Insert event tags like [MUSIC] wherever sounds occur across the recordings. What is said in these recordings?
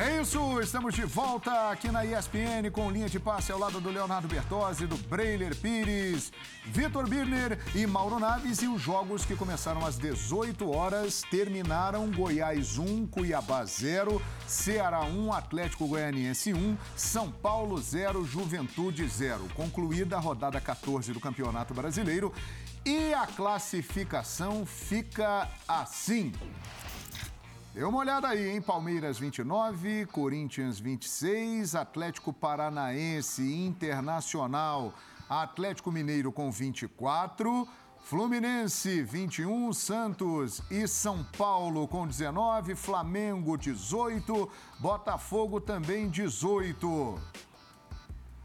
É isso, estamos de volta aqui na ESPN com linha de passe ao lado do Leonardo Bertozzi, do Breiler Pires, Vitor Birner e Mauro Naves. E os jogos que começaram às 18 horas terminaram Goiás 1, Cuiabá 0, Ceará 1, Atlético Goianiense 1, São Paulo 0, Juventude 0. Concluída a rodada 14 do Campeonato Brasileiro e a classificação fica assim. Dê uma olhada aí, hein? Palmeiras 29, Corinthians 26, Atlético Paranaense Internacional, Atlético Mineiro com 24, Fluminense 21, Santos e São Paulo com 19, Flamengo 18, Botafogo também 18.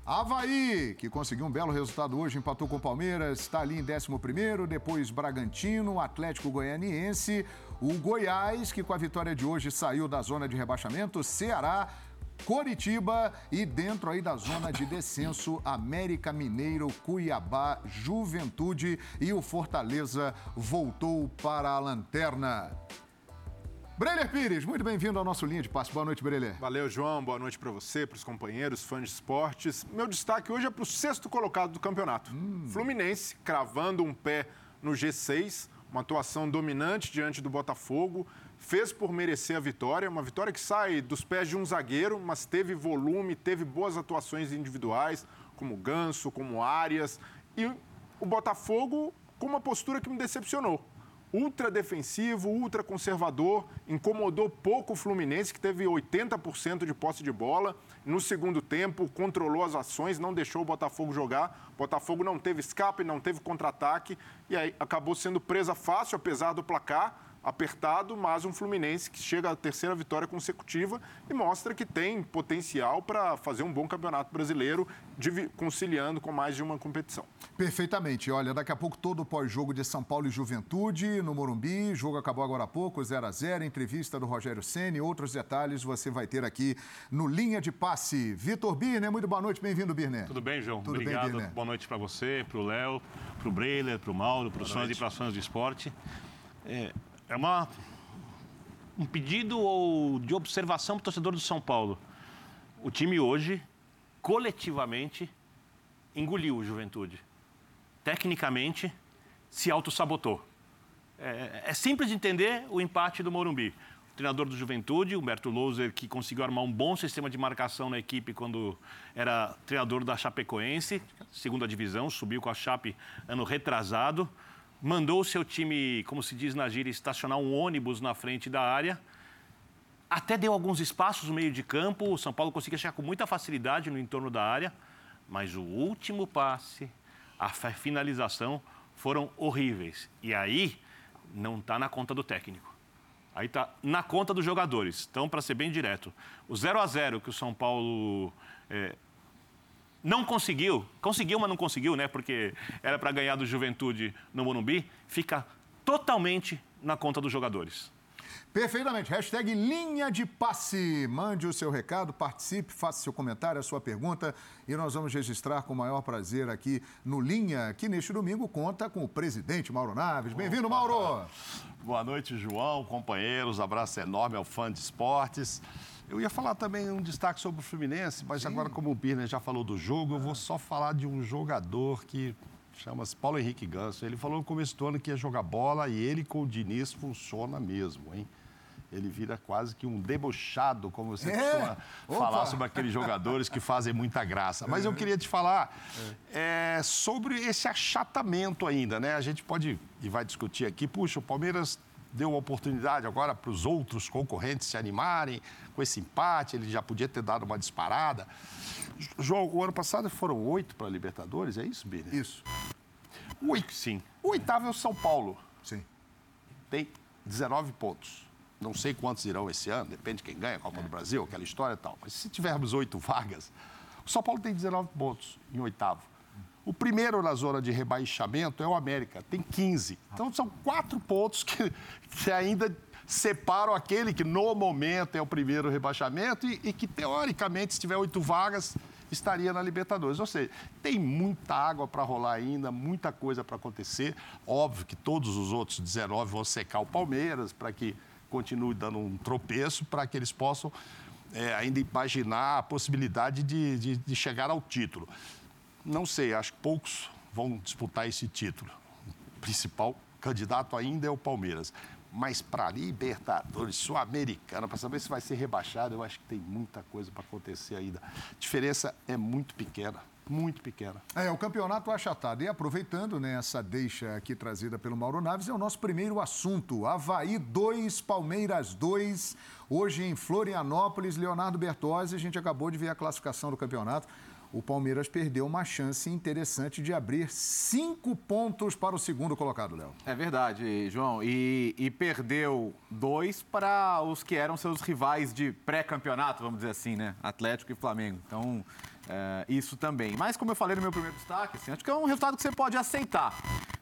Havaí, que conseguiu um belo resultado hoje, empatou com o Palmeiras, está ali em 11, depois Bragantino, Atlético Goianiense, o Goiás, que com a vitória de hoje saiu da zona de rebaixamento, Ceará, Coritiba e dentro aí da zona de descenso, América Mineiro, Cuiabá, Juventude e o Fortaleza voltou para a lanterna. Breler Pires, muito bem-vindo ao nosso Linha de Passe. Boa noite, Breler. Valeu, João. Boa noite para você, para os companheiros, fãs de esportes. Meu destaque hoje é para o sexto colocado do campeonato. Hum. Fluminense, cravando um pé no G6, uma atuação dominante diante do Botafogo, fez por merecer a vitória, uma vitória que sai dos pés de um zagueiro, mas teve volume, teve boas atuações individuais, como Ganso, como Arias, e o Botafogo com uma postura que me decepcionou ultra defensivo, ultra conservador, incomodou pouco o Fluminense, que teve 80% de posse de bola. No segundo tempo, controlou as ações, não deixou o Botafogo jogar. O Botafogo não teve escape, não teve contra-ataque e aí acabou sendo presa fácil, apesar do placar apertado, mas um Fluminense que chega à terceira vitória consecutiva e mostra que tem potencial para fazer um bom campeonato brasileiro, conciliando com mais de uma competição. Perfeitamente. Olha, daqui a pouco todo o pós-jogo de São Paulo e Juventude no Morumbi. O jogo acabou agora há pouco, 0 a 0 Entrevista do Rogério Ceni. Outros detalhes você vai ter aqui no Linha de Passe. Vitor Birner, muito boa noite. Bem-vindo, Birner. Tudo bem, João? Tudo Obrigado. Bem, boa noite para você, para o Léo, para o Breiler, para o Mauro, para os fãs e para as fãs de esporte. É, é uma, um pedido ou de observação para o torcedor do São Paulo. O time hoje, coletivamente, engoliu o Juventude. Tecnicamente, se auto-sabotou. É, é, simples de entender o empate do Morumbi. O treinador do Juventude, Humberto Louser, que conseguiu armar um bom sistema de marcação na equipe quando era treinador da Chapecoense, segunda divisão, subiu com a Chape ano retrasado mandou o seu time, como se diz na gíria, estacionar um ônibus na frente da área. Até deu alguns espaços no meio de campo. O São Paulo conseguia chegar com muita facilidade no entorno da área. Mas o último passe, a finalização foram horríveis. E aí não está na conta do técnico. Aí está na conta dos jogadores. Então, para ser bem direto, o 0 a 0 que o São Paulo é, não conseguiu, conseguiu, mas não conseguiu, né? Porque era para ganhar do Juventude no Morumbi, fica totalmente na conta dos jogadores. Perfeitamente. Hashtag linha de passe. Mande o seu recado, participe, faça seu comentário, a sua pergunta e nós vamos registrar com o maior prazer aqui no Linha, que neste domingo conta com o presidente Mauro Naves. Bem-vindo, Mauro! Boa noite, João, companheiros. Abraço enorme ao fã de esportes. Eu ia falar também um destaque sobre o Fluminense, mas Sim. agora, como o Birner já falou do jogo, eu vou só falar de um jogador que chama-se Paulo Henrique Ganso. Ele falou no começo do ano que ia jogar bola e ele com o Diniz funciona mesmo, hein? Ele vira quase que um debochado, como você é? costuma Opa. falar sobre aqueles jogadores que fazem muita graça. Mas eu queria te falar é. É, sobre esse achatamento ainda, né? A gente pode e vai discutir aqui. Puxa, o Palmeiras deu uma oportunidade agora para os outros concorrentes se animarem com esse empate, ele já podia ter dado uma disparada. João, o ano passado foram oito para a Libertadores, é isso, Bini? Isso. Oito, sim. O oitavo é o São Paulo. Sim. Tem 19 pontos. Não sei quantos irão esse ano, depende de quem ganha a Copa é. do Brasil, aquela história e tal. Mas se tivermos oito vagas, o São Paulo tem 19 pontos em oitavo. O primeiro na zona de rebaixamento é o América, tem 15. Então são quatro pontos que, que ainda separam aquele que no momento é o primeiro rebaixamento e, e que, teoricamente, se tiver oito vagas, estaria na Libertadores. Ou seja, tem muita água para rolar ainda, muita coisa para acontecer. Óbvio que todos os outros 19 vão secar o Palmeiras para que continue dando um tropeço, para que eles possam é, ainda imaginar a possibilidade de, de, de chegar ao título. Não sei, acho que poucos vão disputar esse título. O principal candidato ainda é o Palmeiras. Mas para Libertadores, Sul-Americana, para saber se vai ser rebaixado, eu acho que tem muita coisa para acontecer ainda. A diferença é muito pequena muito pequena. É, o campeonato achatado. E aproveitando né, essa deixa aqui trazida pelo Mauro Naves, é o nosso primeiro assunto. Havaí 2, Palmeiras 2. Hoje em Florianópolis, Leonardo Bertozzi, a gente acabou de ver a classificação do campeonato. O Palmeiras perdeu uma chance interessante de abrir cinco pontos para o segundo colocado, Léo. É verdade, João. E, e perdeu dois para os que eram seus rivais de pré-campeonato, vamos dizer assim, né? Atlético e Flamengo. Então, é, isso também. Mas, como eu falei no meu primeiro destaque, assim, acho que é um resultado que você pode aceitar.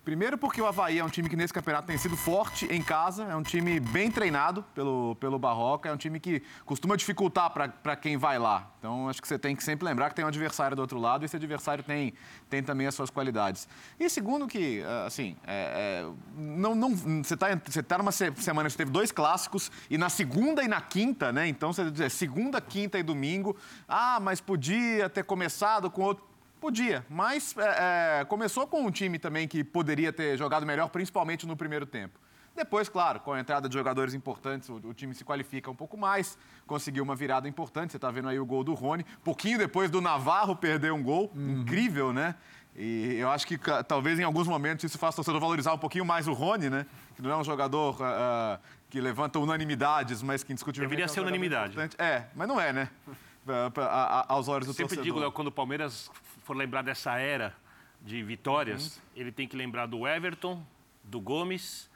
Primeiro porque o Havaí é um time que nesse campeonato tem sido forte em casa, é um time bem treinado pelo, pelo Barroca, é um time que costuma dificultar para quem vai lá. Então, acho que você tem que sempre lembrar que tem um adversário do outro lado e esse adversário tem, tem também as suas qualidades. E segundo que, é, assim, é, é, não, não, você está você tá numa semana que teve dois clássicos e na segunda e na quinta, né? Então, você dizer segunda, quinta e domingo, ah, mas podia ter começado com outro Podia, mas é, é, começou com um time também que poderia ter jogado melhor, principalmente no primeiro tempo. Depois, claro, com a entrada de jogadores importantes, o, o time se qualifica um pouco mais, conseguiu uma virada importante. Você está vendo aí o gol do Rony. Pouquinho depois do Navarro perder um gol, uhum. incrível, né? E eu acho que talvez em alguns momentos isso faça o torcedor valorizar um pouquinho mais o Rony, né? Que não é um jogador uh, que levanta unanimidades, mas que indiscutivelmente. Deveria é um ser unanimidade. Importante. É, mas não é, né? aos olhos do Sempre torcedor. digo, Léo, quando o Palmeiras for lembrar dessa era de vitórias, uhum. ele tem que lembrar do Everton, do Gomes,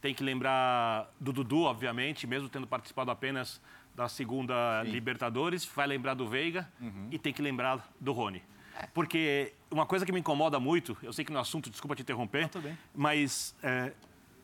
tem que lembrar do Dudu, obviamente, mesmo tendo participado apenas da segunda Sim. Libertadores, vai lembrar do Veiga uhum. e tem que lembrar do Rony. Porque uma coisa que me incomoda muito, eu sei que no assunto, desculpa te interromper, ah, mas é,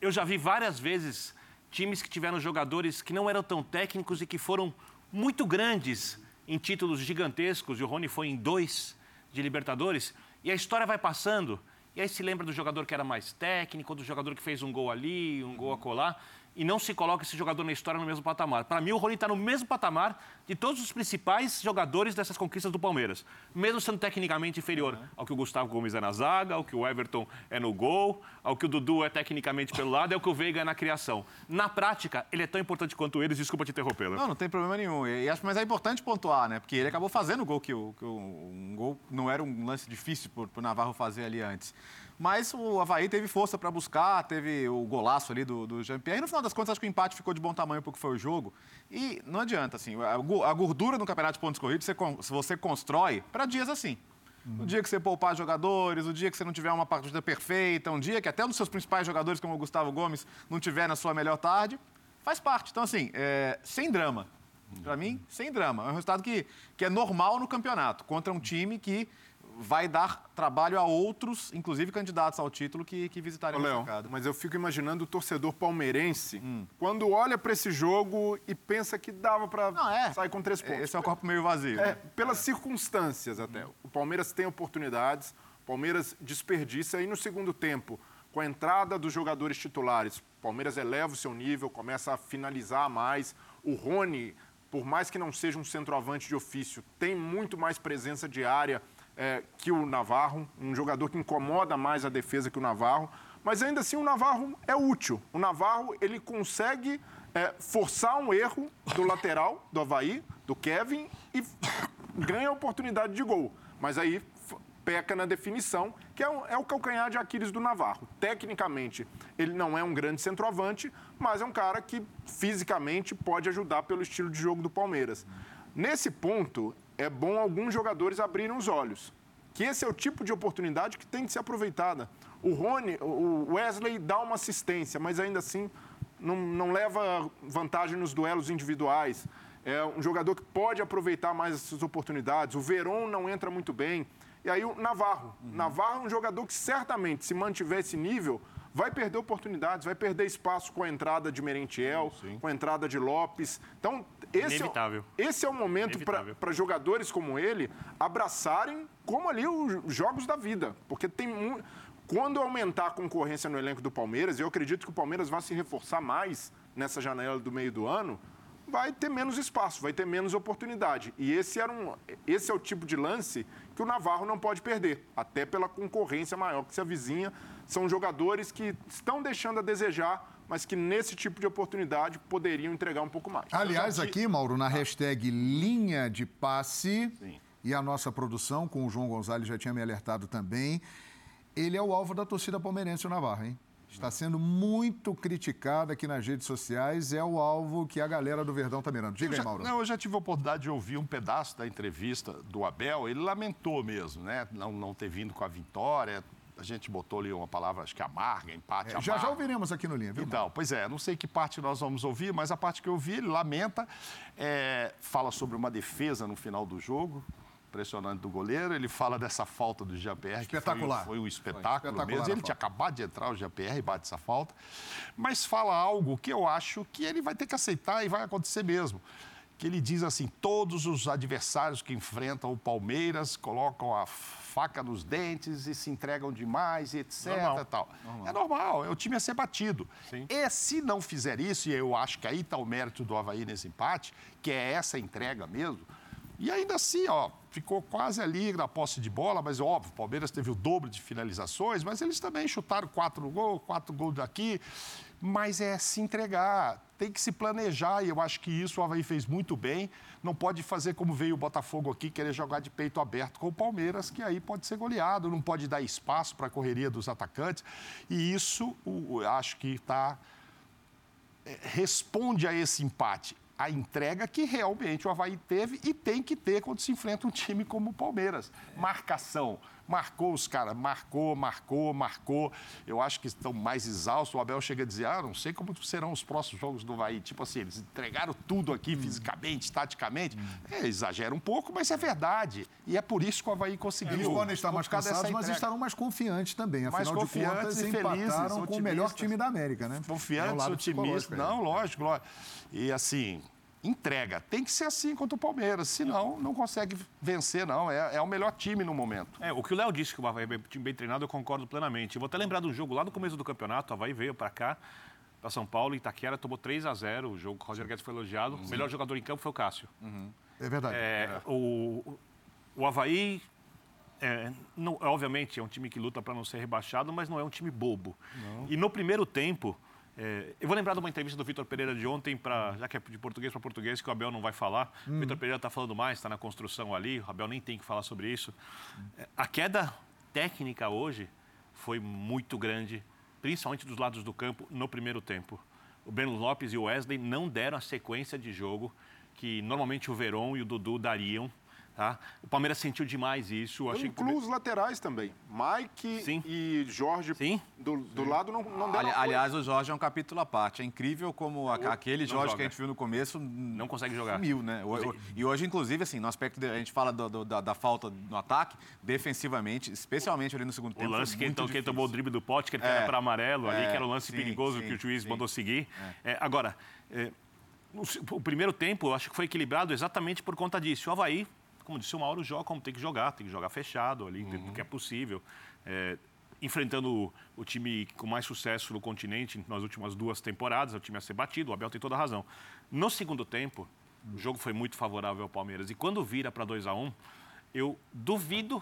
eu já vi várias vezes times que tiveram jogadores que não eram tão técnicos e que foram muito grandes em títulos gigantescos, e o Rony foi em dois de Libertadores, e a história vai passando, e aí se lembra do jogador que era mais técnico, do jogador que fez um gol ali, um gol acolá, e não se coloca esse jogador na história no mesmo patamar. Para mim, o Rony está no mesmo patamar de todos os principais jogadores dessas conquistas do Palmeiras, mesmo sendo tecnicamente inferior uhum. ao que o Gustavo Gomes é na zaga, ao que o Everton é no gol, ao que o Dudu é tecnicamente pelo lado, é o que o Veiga é na criação. Na prática, ele é tão importante quanto eles, desculpa te interromper. Não, não tem problema nenhum. E acho, mas é importante pontuar, né? Porque ele acabou fazendo o gol que, o, que o, um gol não era um lance difícil para o Navarro fazer ali antes. Mas o Havaí teve força para buscar, teve o golaço ali do, do Jean-Pierre. E no final das contas, acho que o empate ficou de bom tamanho porque foi o jogo. E não adianta, assim, a gordura no campeonato de pontos corridos, você, você constrói para dias assim. Uhum. O dia que você poupar jogadores, o dia que você não tiver uma partida perfeita, um dia que até um dos seus principais jogadores, como o Gustavo Gomes, não tiver na sua melhor tarde, faz parte. Então, assim, é, sem drama. Para mim, sem drama. É um resultado que, que é normal no campeonato, contra um time que vai dar trabalho a outros, inclusive candidatos ao título, que, que visitarem Ô, o mercado. Mas eu fico imaginando o torcedor palmeirense hum. quando olha para esse jogo e pensa que dava para é. sair com três pontos. Esse é o copo meio vazio. É, pelas circunstâncias até. Hum. O Palmeiras tem oportunidades, o Palmeiras desperdiça e no segundo tempo, com a entrada dos jogadores titulares, o Palmeiras eleva o seu nível, começa a finalizar mais. O Rony, por mais que não seja um centroavante de ofício, tem muito mais presença de área é, que o Navarro, um jogador que incomoda mais a defesa que o Navarro, mas ainda assim o Navarro é útil. O Navarro ele consegue é, forçar um erro do [LAUGHS] lateral do Havaí, do Kevin, e ganha a oportunidade de gol. Mas aí peca na definição, que é, é, o calcanhar de Aquiles do Navarro. Tecnicamente, ele não é um grande centroavante, mas é um cara que fisicamente pode ajudar pelo estilo de jogo do Palmeiras. Nesse ponto, é bom alguns jogadores abrirem os olhos. Que esse é o tipo de oportunidade que tem que ser aproveitada. O Rony, o Wesley dá uma assistência, mas ainda assim não, não leva vantagem nos duelos individuais. É um jogador que pode aproveitar mais essas oportunidades. O Veron não entra muito bem. E aí o Navarro. Uhum. Navarro é um jogador que certamente, se mantiver esse nível, vai perder oportunidades, vai perder espaço com a entrada de Merentiel, Sim. com a entrada de Lopes. Então, esse, é, esse é o momento para jogadores como ele abraçarem como ali os jogos da vida. Porque tem quando aumentar a concorrência no elenco do Palmeiras, eu acredito que o Palmeiras vai se reforçar mais nessa janela do meio do ano, vai ter menos espaço, vai ter menos oportunidade. E esse, era um, esse é o tipo de lance que o Navarro não pode perder, até pela concorrência maior que se avizinha. São jogadores que estão deixando a desejar, mas que nesse tipo de oportunidade poderiam entregar um pouco mais. Aliás, aqui, Mauro, na hashtag linha de passe, Sim. e a nossa produção, com o João Gonzalez já tinha me alertado também, ele é o alvo da torcida palmeirense, o Navarro, hein? Está sendo muito criticado aqui nas redes sociais, é o alvo que a galera do Verdão está mirando. Diga já, aí, Mauro. Não, eu já tive a oportunidade de ouvir um pedaço da entrevista do Abel, ele lamentou mesmo, né? Não, não ter vindo com a vitória, a gente botou ali uma palavra, acho que amarga, empate, é, amarga. Já já ouviremos aqui no Linha, viu? Então, pois é, não sei que parte nós vamos ouvir, mas a parte que eu vi, ele lamenta, é, fala sobre uma defesa no final do jogo, impressionante do goleiro. Ele fala dessa falta do Jean-Pierre, que foi, foi, um espetáculo foi mesmo. Ele tinha acabado de entrar, o Jean-Pierre, e bate essa falta. Mas fala algo que eu acho que ele vai ter que aceitar e vai acontecer mesmo. Que ele diz assim: todos os adversários que enfrentam o Palmeiras colocam a faca nos dentes e se entregam demais, etc. Normal. Tal. Normal. É normal, é o time a ser batido. Sim. E se não fizer isso, e eu acho que aí está o mérito do Havaí nesse empate, que é essa entrega mesmo, e ainda assim, ó, ficou quase ali na posse de bola, mas óbvio, o Palmeiras teve o dobro de finalizações, mas eles também chutaram quatro gols, quatro gols daqui. Mas é se entregar, tem que se planejar, e eu acho que isso o Havaí fez muito bem. Não pode fazer como veio o Botafogo aqui, querer jogar de peito aberto com o Palmeiras, que aí pode ser goleado, não pode dar espaço para a correria dos atacantes. E isso, eu acho que está. É, responde a esse empate a entrega que realmente o Havaí teve e tem que ter quando se enfrenta um time como o Palmeiras. Marcação, marcou os caras, marcou, marcou, marcou. Eu acho que estão mais exaustos. O Abel chega a dizer: ah, não sei como serão os próximos jogos do Havaí. Tipo assim, eles entregaram tudo aqui hum. fisicamente, taticamente. Hum. É, exagera um pouco, mas é verdade. E é por isso que o Havaí conseguiu. Eles podem estar mais cansados, mas estarão mais confiantes também. Afinal mais confiantes de contas, e felizes, com o melhor time da América, né? Confiantes, é otimistas. Não, lógico, lógico. E assim, entrega. Tem que ser assim contra o Palmeiras, senão não consegue vencer, não. É, é o melhor time no momento. É, o que o Léo disse que o Havaí é um time bem treinado, eu concordo plenamente. Eu vou até lembrar de um jogo lá no começo do campeonato, o Havaí veio para cá, para São Paulo, Itaquera, tomou 3 a 0 o jogo, o Roger Guedes foi elogiado. Uhum. O melhor jogador em campo foi o Cássio. Uhum. É verdade. É, é. O, o Havaí é, não, obviamente é um time que luta para não ser rebaixado, mas não é um time bobo. Não. E no primeiro tempo, é, eu vou lembrar de uma entrevista do Vitor Pereira de ontem, pra, já que é de português para português, que o Abel não vai falar. Hum. O Vitor Pereira está falando mais, está na construção ali, o Abel nem tem que falar sobre isso. É, a queda técnica hoje foi muito grande, principalmente dos lados do campo, no primeiro tempo. O Breno Lopes e o Wesley não deram a sequência de jogo que normalmente o Verón e o Dudu dariam Tá? O Palmeiras sentiu demais isso. Eu incluo que... os laterais também. Mike Sim. e Jorge Sim. do, do Sim. lado não, não deram Ali, Aliás, o Jorge é um capítulo à parte. É incrível como a, aquele Jorge joga. que a gente viu no começo não consegue jogar. Sumiu, né? E hoje, inclusive, assim, no aspecto de, a gente fala do, do, da, da, falta no ataque, defensivamente, especialmente ali no segundo o tempo. O lance que, então, que ele tomou o drible do pote, que ele é, para amarelo é, ali, que era o lance sim, perigoso que o juiz mandou seguir. É. é agora, é, o primeiro tempo, eu acho que foi equilibrado exatamente por conta disso. O Havaí como disse o Mauro, joga como tem que jogar, tem que jogar fechado ali, uhum. que é possível. É, enfrentando o, o, time com mais sucesso no continente nas últimas duas temporadas, é o time a ser batido, o Abel tem toda a razão. No segundo tempo, o jogo foi muito favorável ao Palmeiras. E quando vira para 2 a 1 um, eu duvido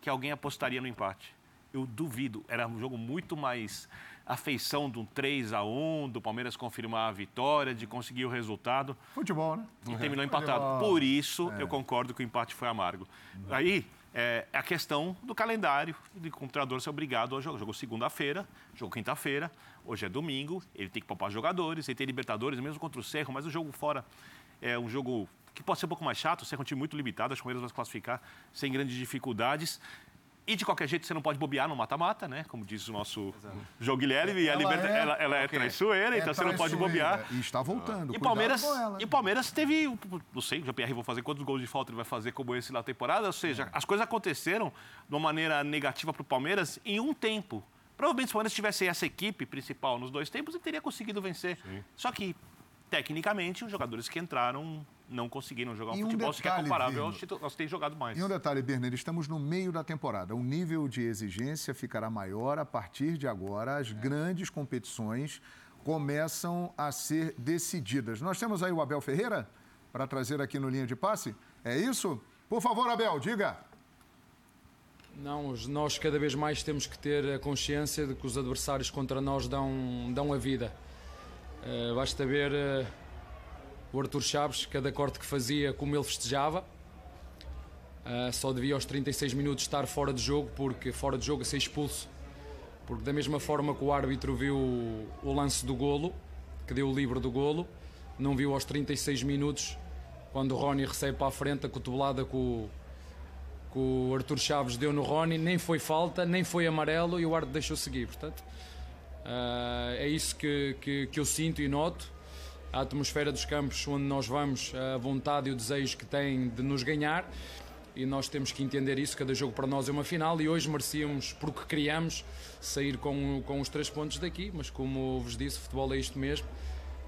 que alguém apostaria no empate. Eu duvido. Era um jogo muito mais a feição de um 3 a 1 do Palmeiras confirmar a vitória, de conseguir o resultado. Futebol, né? E terminou empatado. Futebol. Por isso, é. eu concordo que o empate foi amargo. Aí, é, a questão do calendário, de o treinador ser obrigado a jogar. Jogou segunda-feira, jogou quinta-feira, hoje é domingo, ele tem que poupar jogadores, ele tem Libertadores, mesmo contra o Cerro, mas o jogo fora é um jogo que pode ser um pouco mais chato, o Cerro é um time muito limitado, acho que o Palmeiras vai se classificar sem grandes dificuldades. E de qualquer jeito você não pode bobear no mata-mata, né? Como diz o nosso Exato. João Guilherme, e a liberta, é, ela, ela é okay. traiçoeira, é então você não pode bobear. E está voltando. E Palmeiras, e Palmeiras teve, não sei, o Jean-Pierre vou fazer quantos gols de falta ele vai fazer como esse na temporada, ou seja, é. as coisas aconteceram de uma maneira negativa para o Palmeiras em um tempo. Provavelmente se o Palmeiras tivesse essa equipe principal nos dois tempos, ele teria conseguido vencer. Sim. Só que, tecnicamente, os jogadores que entraram não conseguiram jogar um, um futebol sequer comparável aos, aos que têm jogado mais. E um detalhe, Berner, estamos no meio da temporada. O nível de exigência ficará maior a partir de agora. As é. grandes competições, começam a ser decididas. Nós temos aí o Abel Ferreira para trazer aqui no linha de passe. É isso? Por favor, Abel, diga. Não, nós cada vez mais temos que ter a consciência de que os adversários contra nós dão, dão a vida. Uh, basta ver uh, o Arthur Chaves, cada corte que fazia, como ele festejava. Uh, só devia aos 36 minutos estar fora de jogo, porque fora de jogo a ser expulso. Porque da mesma forma que o árbitro viu o lance do golo, que deu o livro do golo, não viu aos 36 minutos, quando o Rony recebe para a frente a cotovelada com o que o Arthur Chaves deu no Rony, nem foi falta, nem foi amarelo e o árbitro deixou seguir. Portanto, uh, é isso que, que, que, eu sinto e noto. A atmosfera dos campos onde nós vamos, a vontade e o desejo que têm de nos ganhar e nós temos que entender isso. Cada jogo para nós é uma final e hoje merecíamos, porque criamos, sair com, com os três pontos daqui. Mas como vos disse, futebol é isto mesmo.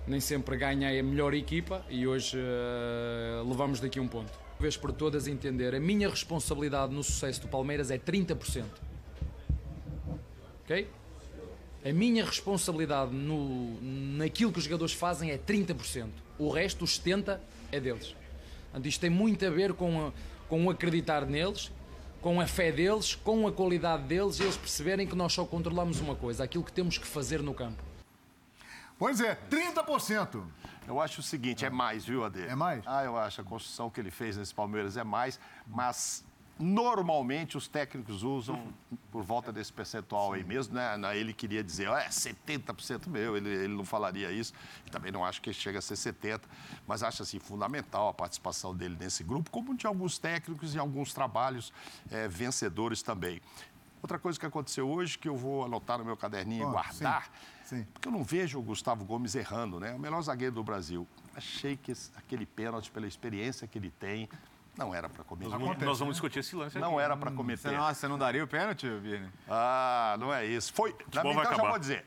Nem sempre ganha a melhor equipa e hoje uh, levamos daqui um ponto vez por todas entender, a minha responsabilidade no sucesso do Palmeiras é 30%. Ok? A minha responsabilidade no, naquilo que os jogadores fazem é 30%. O resto, os 70%, é deles. Portanto, isto tem muito a ver com, a, com o acreditar neles, com a fé deles, com a qualidade deles e eles perceberem que nós só controlamos uma coisa, aquilo que temos que fazer no campo. Pois é, 30%. Eu acho o seguinte, é mais, viu, Ade? É mais? Ah, eu acho. A construção que ele fez nesse Palmeiras é mais, mas normalmente os técnicos usam por volta desse percentual aí mesmo, né? Ele queria dizer, é 70% meu, ele, ele não falaria isso. E também não acho que chega a ser 70%, mas acho assim fundamental a participação dele nesse grupo, como de alguns técnicos e alguns trabalhos é, vencedores também. Outra coisa que aconteceu hoje, que eu vou anotar no meu caderninho oh, e guardar, sim, sim. porque eu não vejo o Gustavo Gomes errando, né? O melhor zagueiro do Brasil. Achei que aquele pênalti, pela experiência que ele tem, não era para cometer. Nós, nós vamos discutir esse lance Não era para cometer. Você não, você não daria o pênalti, Vini? Ah, não é isso. Foi, na minha, então já vou dizer.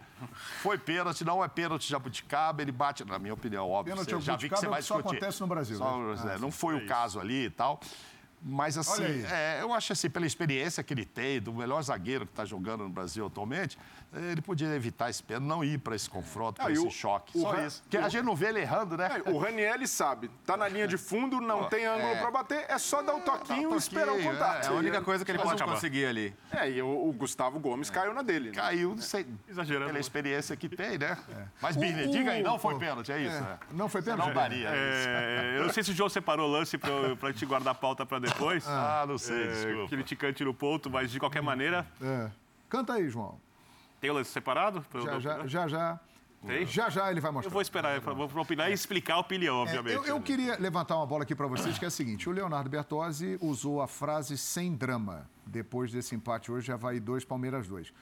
Foi pênalti, não é pênalti jabuticaba, ele bate, na minha opinião, óbvio. Pênalti você, já vi que você vai discutir. Só acontece no Brasil. Só, né? ah, não foi é o isso. caso ali e tal. Mas, assim, é, eu acho assim, pela experiência que ele tem, do melhor zagueiro que está jogando no Brasil atualmente, ele podia evitar esse pênalti, não ir para esse confronto, para ah, esse o, choque. O Só isso. Porque a gente não vê ele errando, né? É, o Raniel sabe. Tá na linha de fundo, não tem ângulo é. para bater, é só dar o toquinho e esperar o contato. É, a única coisa que ele pode conseguir ali. É, e o, o Gustavo Gomes caiu na dele. Né? Caiu, sei, exagerando. Pela experiência que tem, né? É. Mas, Birner, diga aí, não foi pênalti, é isso? É. Não foi pênalti? Não daria. É, eu não sei se o João separou o lance para gente guardar a pauta para depois. Ah, não sei, desculpa. Criticante no ponto, mas de qualquer maneira... Canta aí, João. Lance separado? Já, já, já, já. Tem? Já, já ele vai mostrar. Eu vou esperar, vou opinar e explicar a opinião, obviamente. É, eu, eu, queria levantar uma bola aqui para vocês, que é a seguinte: o Leonardo Bertozzi usou a frase sem drama. Depois desse empate hoje, já vai dois Palmeiras dois.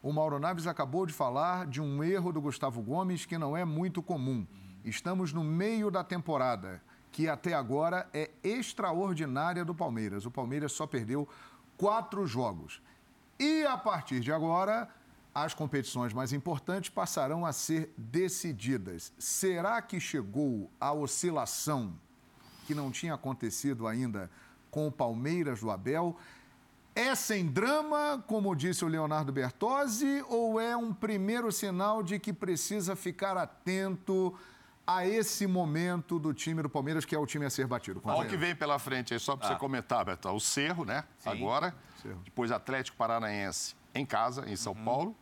O Mauro Naves acabou de falar de um erro do Gustavo Gomes que não é muito comum. Estamos no meio da temporada, que até agora é extraordinária do Palmeiras. O Palmeiras só perdeu quatro jogos. E a partir de agora, as competições mais importantes passarão a ser decididas. Será que chegou a oscilação que não tinha acontecido ainda com o Palmeiras do Abel? É sem drama, como disse o Leonardo Bertozzi, ou é um primeiro sinal de que precisa ficar atento a esse momento do time do Palmeiras, que é o time a ser batido? Olha o que vem pela frente aí, só para ah. você comentar, Beto. O Cerro, né? Sim. Agora. Cerro. Depois Atlético Paranaense em casa, em São uhum. Paulo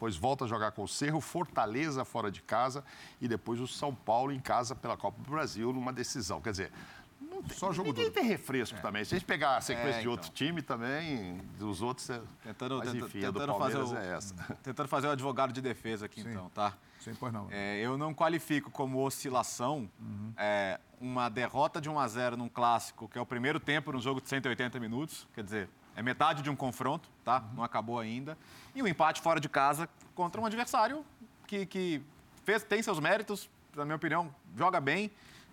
depois volta a jogar com o Cerro, Fortaleza fora de casa e depois o São Paulo em casa pela Copa do Brasil numa decisão. Quer dizer, não tem, Só jogo ninguém duro. tem refresco é. também. Se a gente pegar a sequência é, então. de outro time também, dos outros, é... tentando, mas, enfim, tentando, tentando fazer o, é essa. [LAUGHS] Tentando fazer o advogado de defesa aqui, Sim. então, tá? Sim, pois não. É, eu não qualifico como oscilação uhum. é, uma derrota de 1 a 0 num clássico, que é o primeiro tempo num jogo de 180 minutos, quer dizer, é metade de um confronto, tá? Uhum. Não acabou ainda. E o um empate fora de casa contra um adversário que, que fez, tem seus méritos, na minha opinião, joga bem.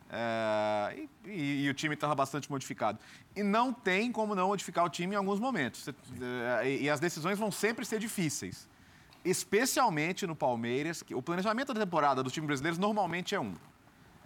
É, e, e, o time estava bastante modificado. E não tem como não modificar o time em alguns momentos. É, e, e as decisões vão sempre ser difíceis. Especialmente no Palmeiras, que o planejamento da temporada dos times brasileiros normalmente é um.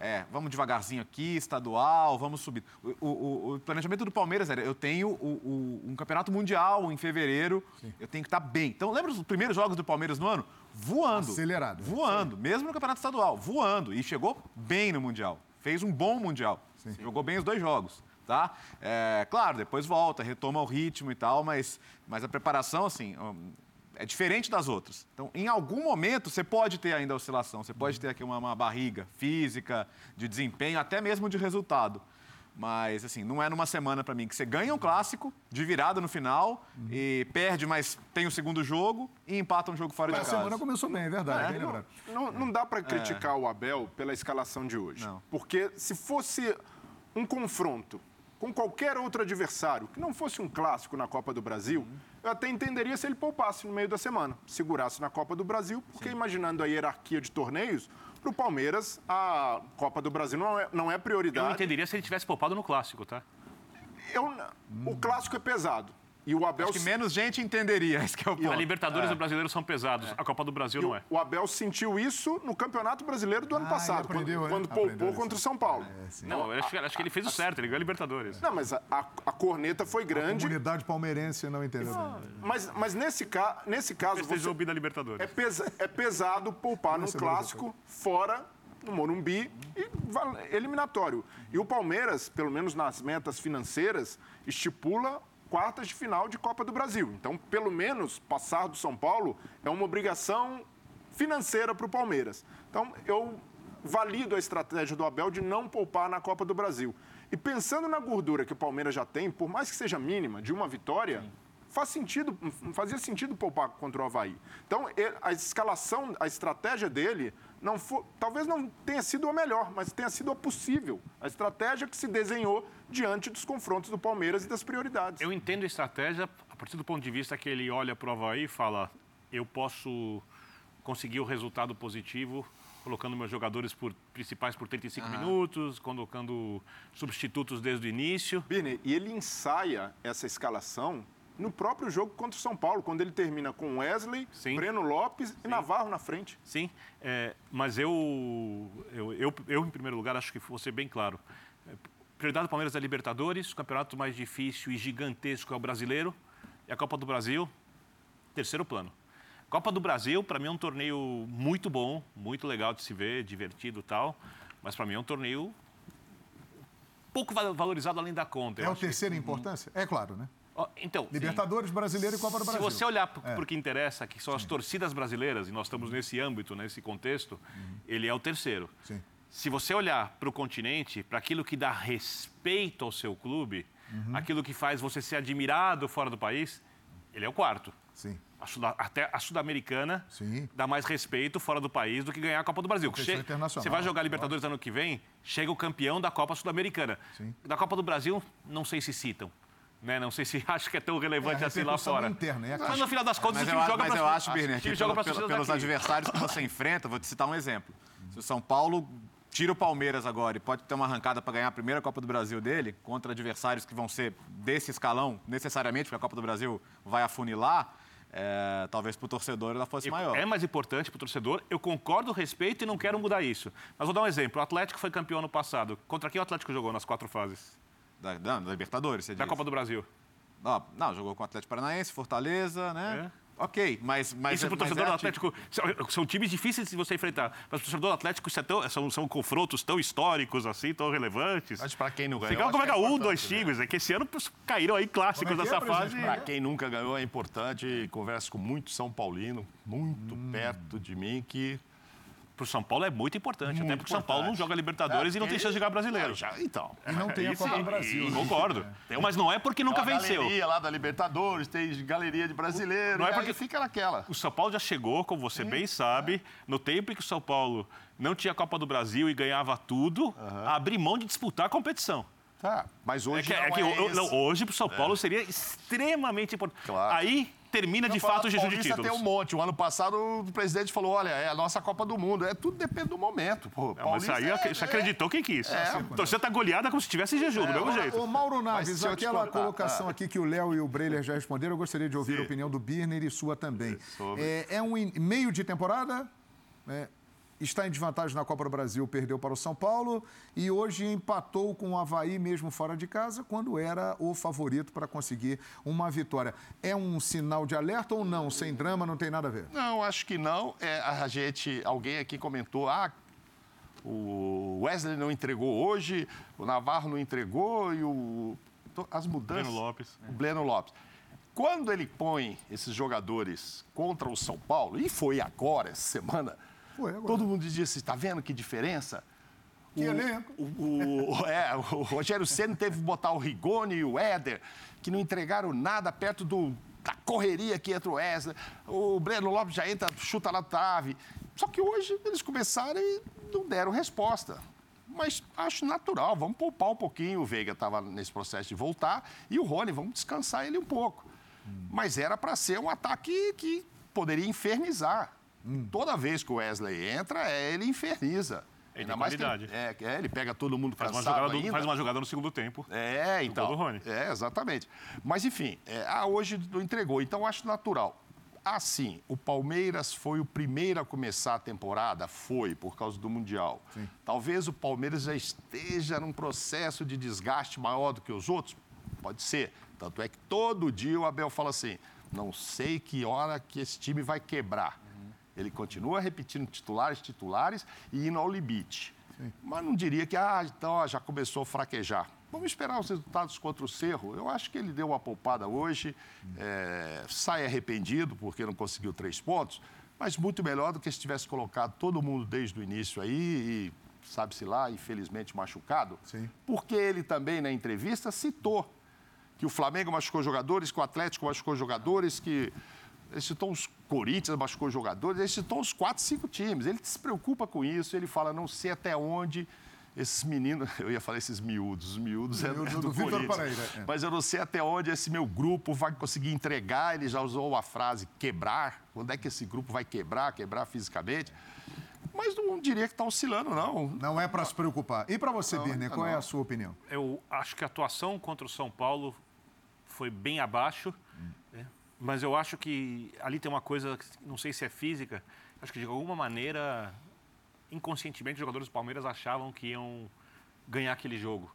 É, vamos devagarzinho aqui, estadual, vamos subir. O, o, o planejamento do Palmeiras era, eu tenho o, um campeonato mundial em fevereiro, Sim. eu tenho que estar tá bem. Então, lembra os primeiros jogos do Palmeiras no ano? Voando. Acelerado. Voando, Sim. mesmo no campeonato estadual, voando. E chegou bem no mundial. Fez um bom mundial. Sim. Jogou bem os dois jogos. Tá? É, claro, depois volta, retoma o ritmo e tal, mas, mas a preparação, assim, é diferente das outras. Então, em algum momento, você pode ter ainda oscilação, você pode ter aqui uma, uma barriga física, de desempenho, até mesmo de resultado. Mas, assim, não é numa semana para mim que você ganha um clássico de virada no final uhum. e perde, mas tem o segundo jogo e empata um jogo fora mas de casa. A semana começou bem, é verdade. É, não, não, não, dá para criticar é. o Abel pela escalação de hoje. Não. Porque se fosse um confronto com qualquer outro adversário, que não fosse um clássico na Copa do Brasil, uhum. Eu até entenderia se ele poupasse no meio da semana, segurasse na Copa do Brasil, porque Sim. imaginando a hierarquia de torneios, para o Palmeiras, a Copa do Brasil não é, não é prioridade. Eu entenderia se ele tivesse poupado no clássico, tá? Eu, hum. O clássico é pesado. E o Abel... Acho que menos gente entenderia. [LAUGHS] Esse que é o ponto. A Libertadores é. e o Brasileiro são pesados. É. A Copa do Brasil e não é. O Abel sentiu isso no Campeonato Brasileiro do ano ah, passado, aprendeu, quando, quando poupou contra o São Paulo. É, não, eu acho, acho, que ele fez o certo, ele ganhou a Libertadores. Não, mas a, a, a corneta foi grande. A comunidade palmeirense não entendeu. Ah, mas, mas nesse, ca, nesse caso... Você você, da Libertadores. É, pesa, é pesado poupar num clássico fora no Morumbi e eliminatório. E o Palmeiras, pelo menos nas metas financeiras, estipula quartas de final de Copa do Brasil. Então, pelo menos, passar do São Paulo é uma obrigação financeira para o Palmeiras. Então, eu valido a estratégia do Abel de não poupar na Copa do Brasil. E pensando na gordura que o Palmeiras já tem, por mais que seja mínima, de uma vitória, Sim. Faz sentido, fazia sentido poupar contra o Havaí. Então, a escalação, a estratégia dele não for, talvez não tenha sido a melhor, mas tenha sido a possível. A estratégia que se desenhou diante dos confrontos do Palmeiras e das prioridades. Eu entendo a estratégia a partir do ponto de vista que ele olha para o Havaí e fala: eu posso conseguir o resultado positivo colocando meus jogadores por, principais por 35 uhum. minutos, colocando substitutos desde o início. Birne, e ele ensaia essa escalação no próprio jogo contra o São Paulo, quando ele termina com Wesley, Sim. Breno Lopes Sim. e Navarro na frente. Sim, é, mas eu, eu, eu, eu, em primeiro lugar, acho que vou ser bem claro. Prioridade do Palmeiras é Libertadores, o campeonato mais difícil e gigantesco é o brasileiro, e a Copa do Brasil, terceiro plano. Copa do Brasil, para mim, é um torneio muito bom, muito legal de se ver, divertido e tal, mas para mim é um torneio pouco valorizado além da conta. É o terceiro que... em importância? É claro, né? Então, Libertadores, sim. Brasileiro e Copa do Brasil. Se você olhar para o é. que interessa, que são as torcidas brasileiras, e nós estamos nesse âmbito, nesse contexto, uhum. ele é o terceiro. Sim. Se você olhar para o continente, para aquilo que dá respeito ao seu clube, uhum. aquilo que faz você ser admirado fora do país, ele é o quarto. Sim. A Sud até a Sul-Americana dá mais respeito fora do país do que ganhar a Copa do Brasil. Che você vai jogar Libertadores ano que vem, chega o campeão da Copa Sul-Americana. Da Copa do Brasil, não sei se citam. Né? Não sei se [LAUGHS] acho que é tão relevante é, assim lá fora. Interna, é mas no final das contas, mas o time eu, joga Mas eu acho, Birner, que pelo, pelo, pelos adversários que você enfrenta, vou te citar um exemplo. Se o São Paulo tira o Palmeiras agora e pode ter uma arrancada para ganhar a primeira Copa do Brasil dele, contra adversários que vão ser desse escalão, necessariamente, porque a Copa do Brasil vai afunilar, é, talvez para o torcedor ela fosse maior. É mais importante para o torcedor. Eu concordo, respeito e não quero mudar isso. Mas vou dar um exemplo. O Atlético foi campeão ano passado. Contra quem o Atlético jogou nas quatro fases? Da, da, da Libertadores, você Da diz. Copa do Brasil. Não, não, jogou com o Atlético Paranaense, Fortaleza, né? É. Ok, mas. mas isso para o torcedor é do Atlético. São, são, times difíceis de você enfrentar. Mas para o torcedor do Atlético é tão, são, são confrontos tão históricos, assim, tão relevantes. Mas para quem não ganhou. Fica como é que é um, dois né? times. É que esse ano caíram aí clássicos é dessa é, fase. Para quem nunca ganhou, é importante. Converso com muito São Paulino, muito hum. perto de mim, que para o São Paulo é muito importante, muito até porque o São Paulo não joga Libertadores é, e não tem chance de jogar brasileiro. Já, então. [LAUGHS] E não tem a Copa do Brasil. Né? Concordo. [LAUGHS] É. Mas não é porque nunca tem venceu. Tem galeria lá da Libertadores, tem galeria de brasileiro. Não é porque fica naquela. O São Paulo já chegou, como você Sim. bem sabe, no tempo em que o São Paulo não tinha Copa do Brasil e ganhava tudo, uhum. a abrir mão de disputar a competição. Tá, mas hoje é que, não é que, é não, hoje para o São Paulo é. seria extremamente importante. Claro. Aí termina de fato o jejum de títulos. tem um monte. O ano passado o presidente falou, olha, é a nossa Copa do Mundo. É tudo depende do momento. Pô, não, mas aí é, você acreditou quem quis. É, então você tá goleada como se tivesse jejum, do mesmo o, jeito. O Mauro Naves, aquela colocação aqui que o Léo e o Breiler já responderam, eu gostaria de ouvir Sim. a opinião do Birner e sua também. É, é, um meio de temporada? É, está em desvantagem na Copa do Brasil, perdeu para o São Paulo e hoje empatou com o Havaí mesmo fora de casa, quando era o favorito para conseguir uma vitória. É um sinal de alerta ou não? Sem drama, não tem nada a ver? Não, acho que não. É, a gente, alguém aqui comentou, ah, o Wesley não entregou hoje, o Navarro não entregou e o as mudanças. Breno Lopes. O Breno Lopes. Quando ele põe esses jogadores contra o São Paulo, e foi agora, essa semana, foi agora. todo mundo dizia assim: está vendo que diferença? Que o, elenco. O, o, é, o Rogério Senna teve que botar o Rigoni e o Éder, que não entregaram nada perto do, da correria que entra o Wesley. O Breno Lopes já entra, chuta na trave. Só que hoje eles começaram e não deram resposta mas acho natural, vamos poupar um pouquinho. O Veiga estava nesse processo de voltar e o Rony, vamos descansar ele um pouco. Hum. Mas era para ser um ataque que poderia infernizar. Hum. Toda vez que o Wesley entra, é, ele inferniza. Ele ainda mais qualidade. Que, é, é, ele pega todo mundo faz uma, jogada do, faz uma jogada no segundo tempo. É, então. É, exatamente. Mas, enfim, é, ah, hoje entregou. Então, acho natural. Assim, o Palmeiras foi o primeiro a começar a temporada? Foi, por causa do Mundial. Sim. Talvez o Palmeiras já esteja num processo de desgaste maior do que os outros? Pode ser. Tanto é que todo dia o Abel fala assim: não sei que hora que esse time vai quebrar. Ele continua repetindo titulares, titulares e indo ao limite. Sim. Mas não diria que ah, então, já começou a fraquejar. Vamos esperar os resultados contra o Cerro. Eu acho que ele deu uma poupada hoje, é, sai arrependido porque não conseguiu três pontos, mas muito melhor do que se tivesse colocado todo mundo desde o início aí e, sabe-se lá, infelizmente machucado. Sim. Porque ele também, na entrevista, citou que o Flamengo machucou jogadores, que o Atlético machucou jogadores, que ele citou os Corinthians machucou jogadores, ele citou os quatro, cinco times. Ele se preocupa com isso, ele fala, não sei até onde esses meninos, [LAUGHS] eu ia falar esses miúdos, os miúdos, miúdos é, do, do Vitor Pereira. É. Mas eu não sei até onde esse meu grupo vai conseguir entregar. Ele já usou a frase quebrar. Quando é que esse grupo vai quebrar, quebrar fisicamente? Mas não diria que está oscilando, não. Não é para se preocupar. E para você, não, Birner, qual não. é a sua opinião? Eu acho que a atuação contra o São Paulo foi bem abaixo. Hum. Né? Mas eu acho que ali tem uma coisa, não sei se é física, acho que de alguma maneira inconscientemente, os jogadores do Palmeiras achavam que iam ganhar aquele jogo.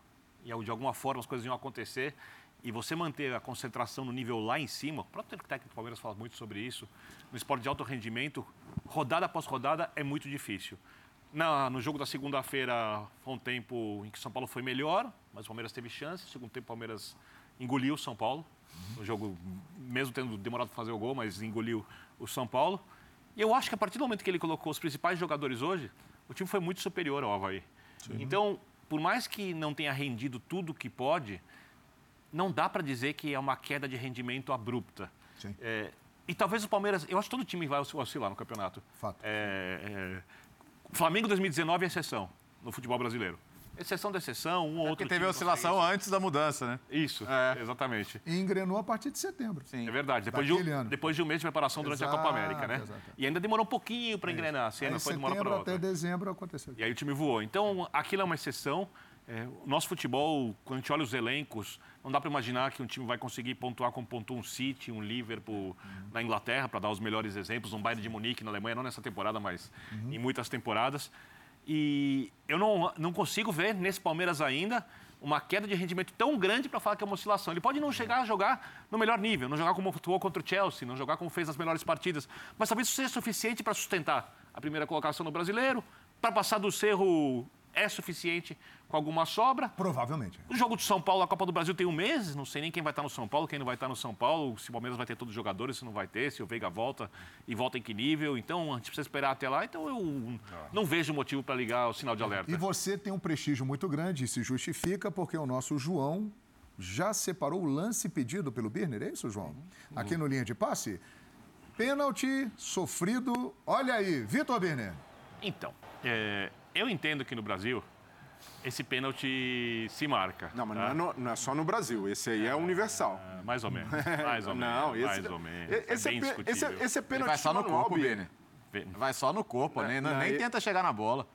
E de alguma forma as coisas iam acontecer. E você manter a concentração no nível lá em cima, o próprio técnico do Palmeiras fala muito sobre isso. No esporte de alto rendimento, rodada após rodada é muito difícil. Na, no jogo da segunda-feira foi um tempo em que São Paulo foi melhor, mas o Palmeiras teve chance. No segundo tempo, o Palmeiras engoliu o São Paulo. O jogo, mesmo tendo demorado para fazer o gol, mas engoliu o São Paulo. E eu acho que a partir do momento que ele colocou os principais jogadores hoje, o time foi muito superior ao Havaí. Sim. Então, por mais que não tenha rendido tudo que pode, não dá para dizer que é uma queda de rendimento abrupta. É, e talvez o Palmeiras, eu acho que todo time vai oscilar no campeonato. Fato. É, é, Flamengo 2019 é exceção no futebol brasileiro exceção da exceção, um ou é outro. Porque teve oscilação antes da mudança, né? Isso, é. exatamente. E engrenou a partir de setembro. Sim. É verdade. Depois de, um, depois de um mês de preparação durante exato, a Copa América, né? Exato. E ainda demorou um pouquinho para engrenar. Se ainda foi demorar para outra. até dezembro aconteceu. E aí o time voou. Então, aquilo é uma exceção. É, o nosso futebol, quando a gente olha os elencos, não dá para imaginar que um time vai conseguir pontuar como pontuou um City, um Liverpool uhum. na Inglaterra, para dar os melhores exemplos, um Bayern de Munique na Alemanha, não nessa temporada, mas uhum. em muitas temporadas. E eu não, não consigo ver nesse Palmeiras ainda uma queda de rendimento tão grande para falar que é uma oscilação. Ele pode não chegar a jogar no melhor nível, não jogar como atuou contra o Chelsea, não jogar como fez as melhores partidas, mas talvez isso seja suficiente para sustentar a primeira colocação no brasileiro, para passar do Cerro é suficiente com alguma sobra. Provavelmente. O jogo do São Paulo, a Copa do Brasil tem um mês, não sei nem quem vai estar no São Paulo, quem não vai estar no São Paulo, se o Palmeiras vai ter todos os jogadores, se não vai ter, se o Veiga volta e volta em que nível. Então, a gente precisa esperar até lá. Então, eu não vejo motivo para ligar o sinal de alerta. E você tem um prestígio muito grande e se justifica porque o nosso João já separou o lance pedido pelo Birner, é isso, João? Aqui no linha de passe. Pênalti sofrido. Olha aí, Vitor Birner. Então, é, eu entendo que no Brasil esse pênalti se marca. Não, mas tá? não, é no, não, é só no Brasil. Esse aí é, é universal. É, mais ou menos. [LAUGHS] Mais ou menos. Não, esse, mais ou menos. Esse, é, bem esse, esse é pênalti vai só no corpo, Bene. Vai só no corpo, nem, nem tenta chegar na bola.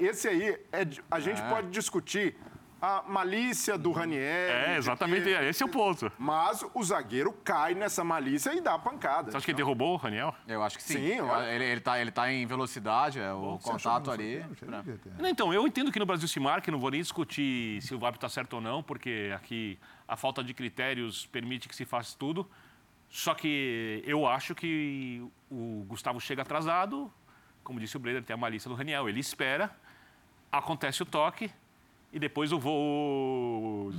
esse aí, é, a gente pode discutir a malícia do Raniel. É, exatamente, que... esse é o ponto. Mas o zagueiro cai nessa malícia e dá a pancada. Você acha que ele derrubou o Raniel? Eu acho que sim. Sim, Eu- ele, ele, tá, ele tá em velocidade, é, o contato ali. pra- Não, Então, eu entendo que no Brasil se marca, não vou nem discutir se o VAR está certo ou não, porque aqui a falta de critérios permite que se faça tudo. Só que eu acho que o Gustavo chega atrasado, como disse o Breder, tem a malícia do Raniel, ele espera, acontece o toque e depois o voo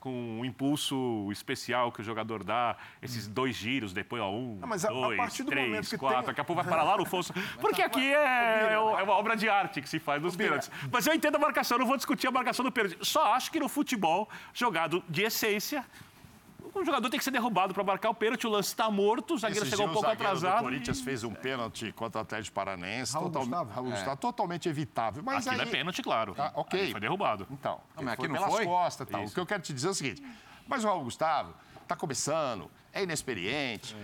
com um impulso especial que o jogador dá, esses dois giros, depois ó, um, Não, mas a- a dois, do três, que quatro, tem- daqui a pouco vai parar lá no fosso. [LAUGHS] Porque aqui é, é uma obra de arte que se faz nos pênaltis. Mas eu entendo a marcação, não vou discutir a marcação do pênalti. Só acho que no futebol, jogado de essência, o jogador tem que ser derrubado para marcar o pênalti, o lance está morto, o zagueiro Esse chegou um pouco atrasado. O Corinthians fez um pênalti contra o Atlético Paranaense. Raul total- Gustavo? Raul Gustavo, totalmente evitável. Mas Aquilo aí, é pênalti, claro. Tá, ok. Ali foi derrubado. Então, Não, mas aqui foi não pelas foi? costas e tal. Isso. O que eu quero te dizer é o seguinte: mas o Raul Gustavo está começando, é inexperiente.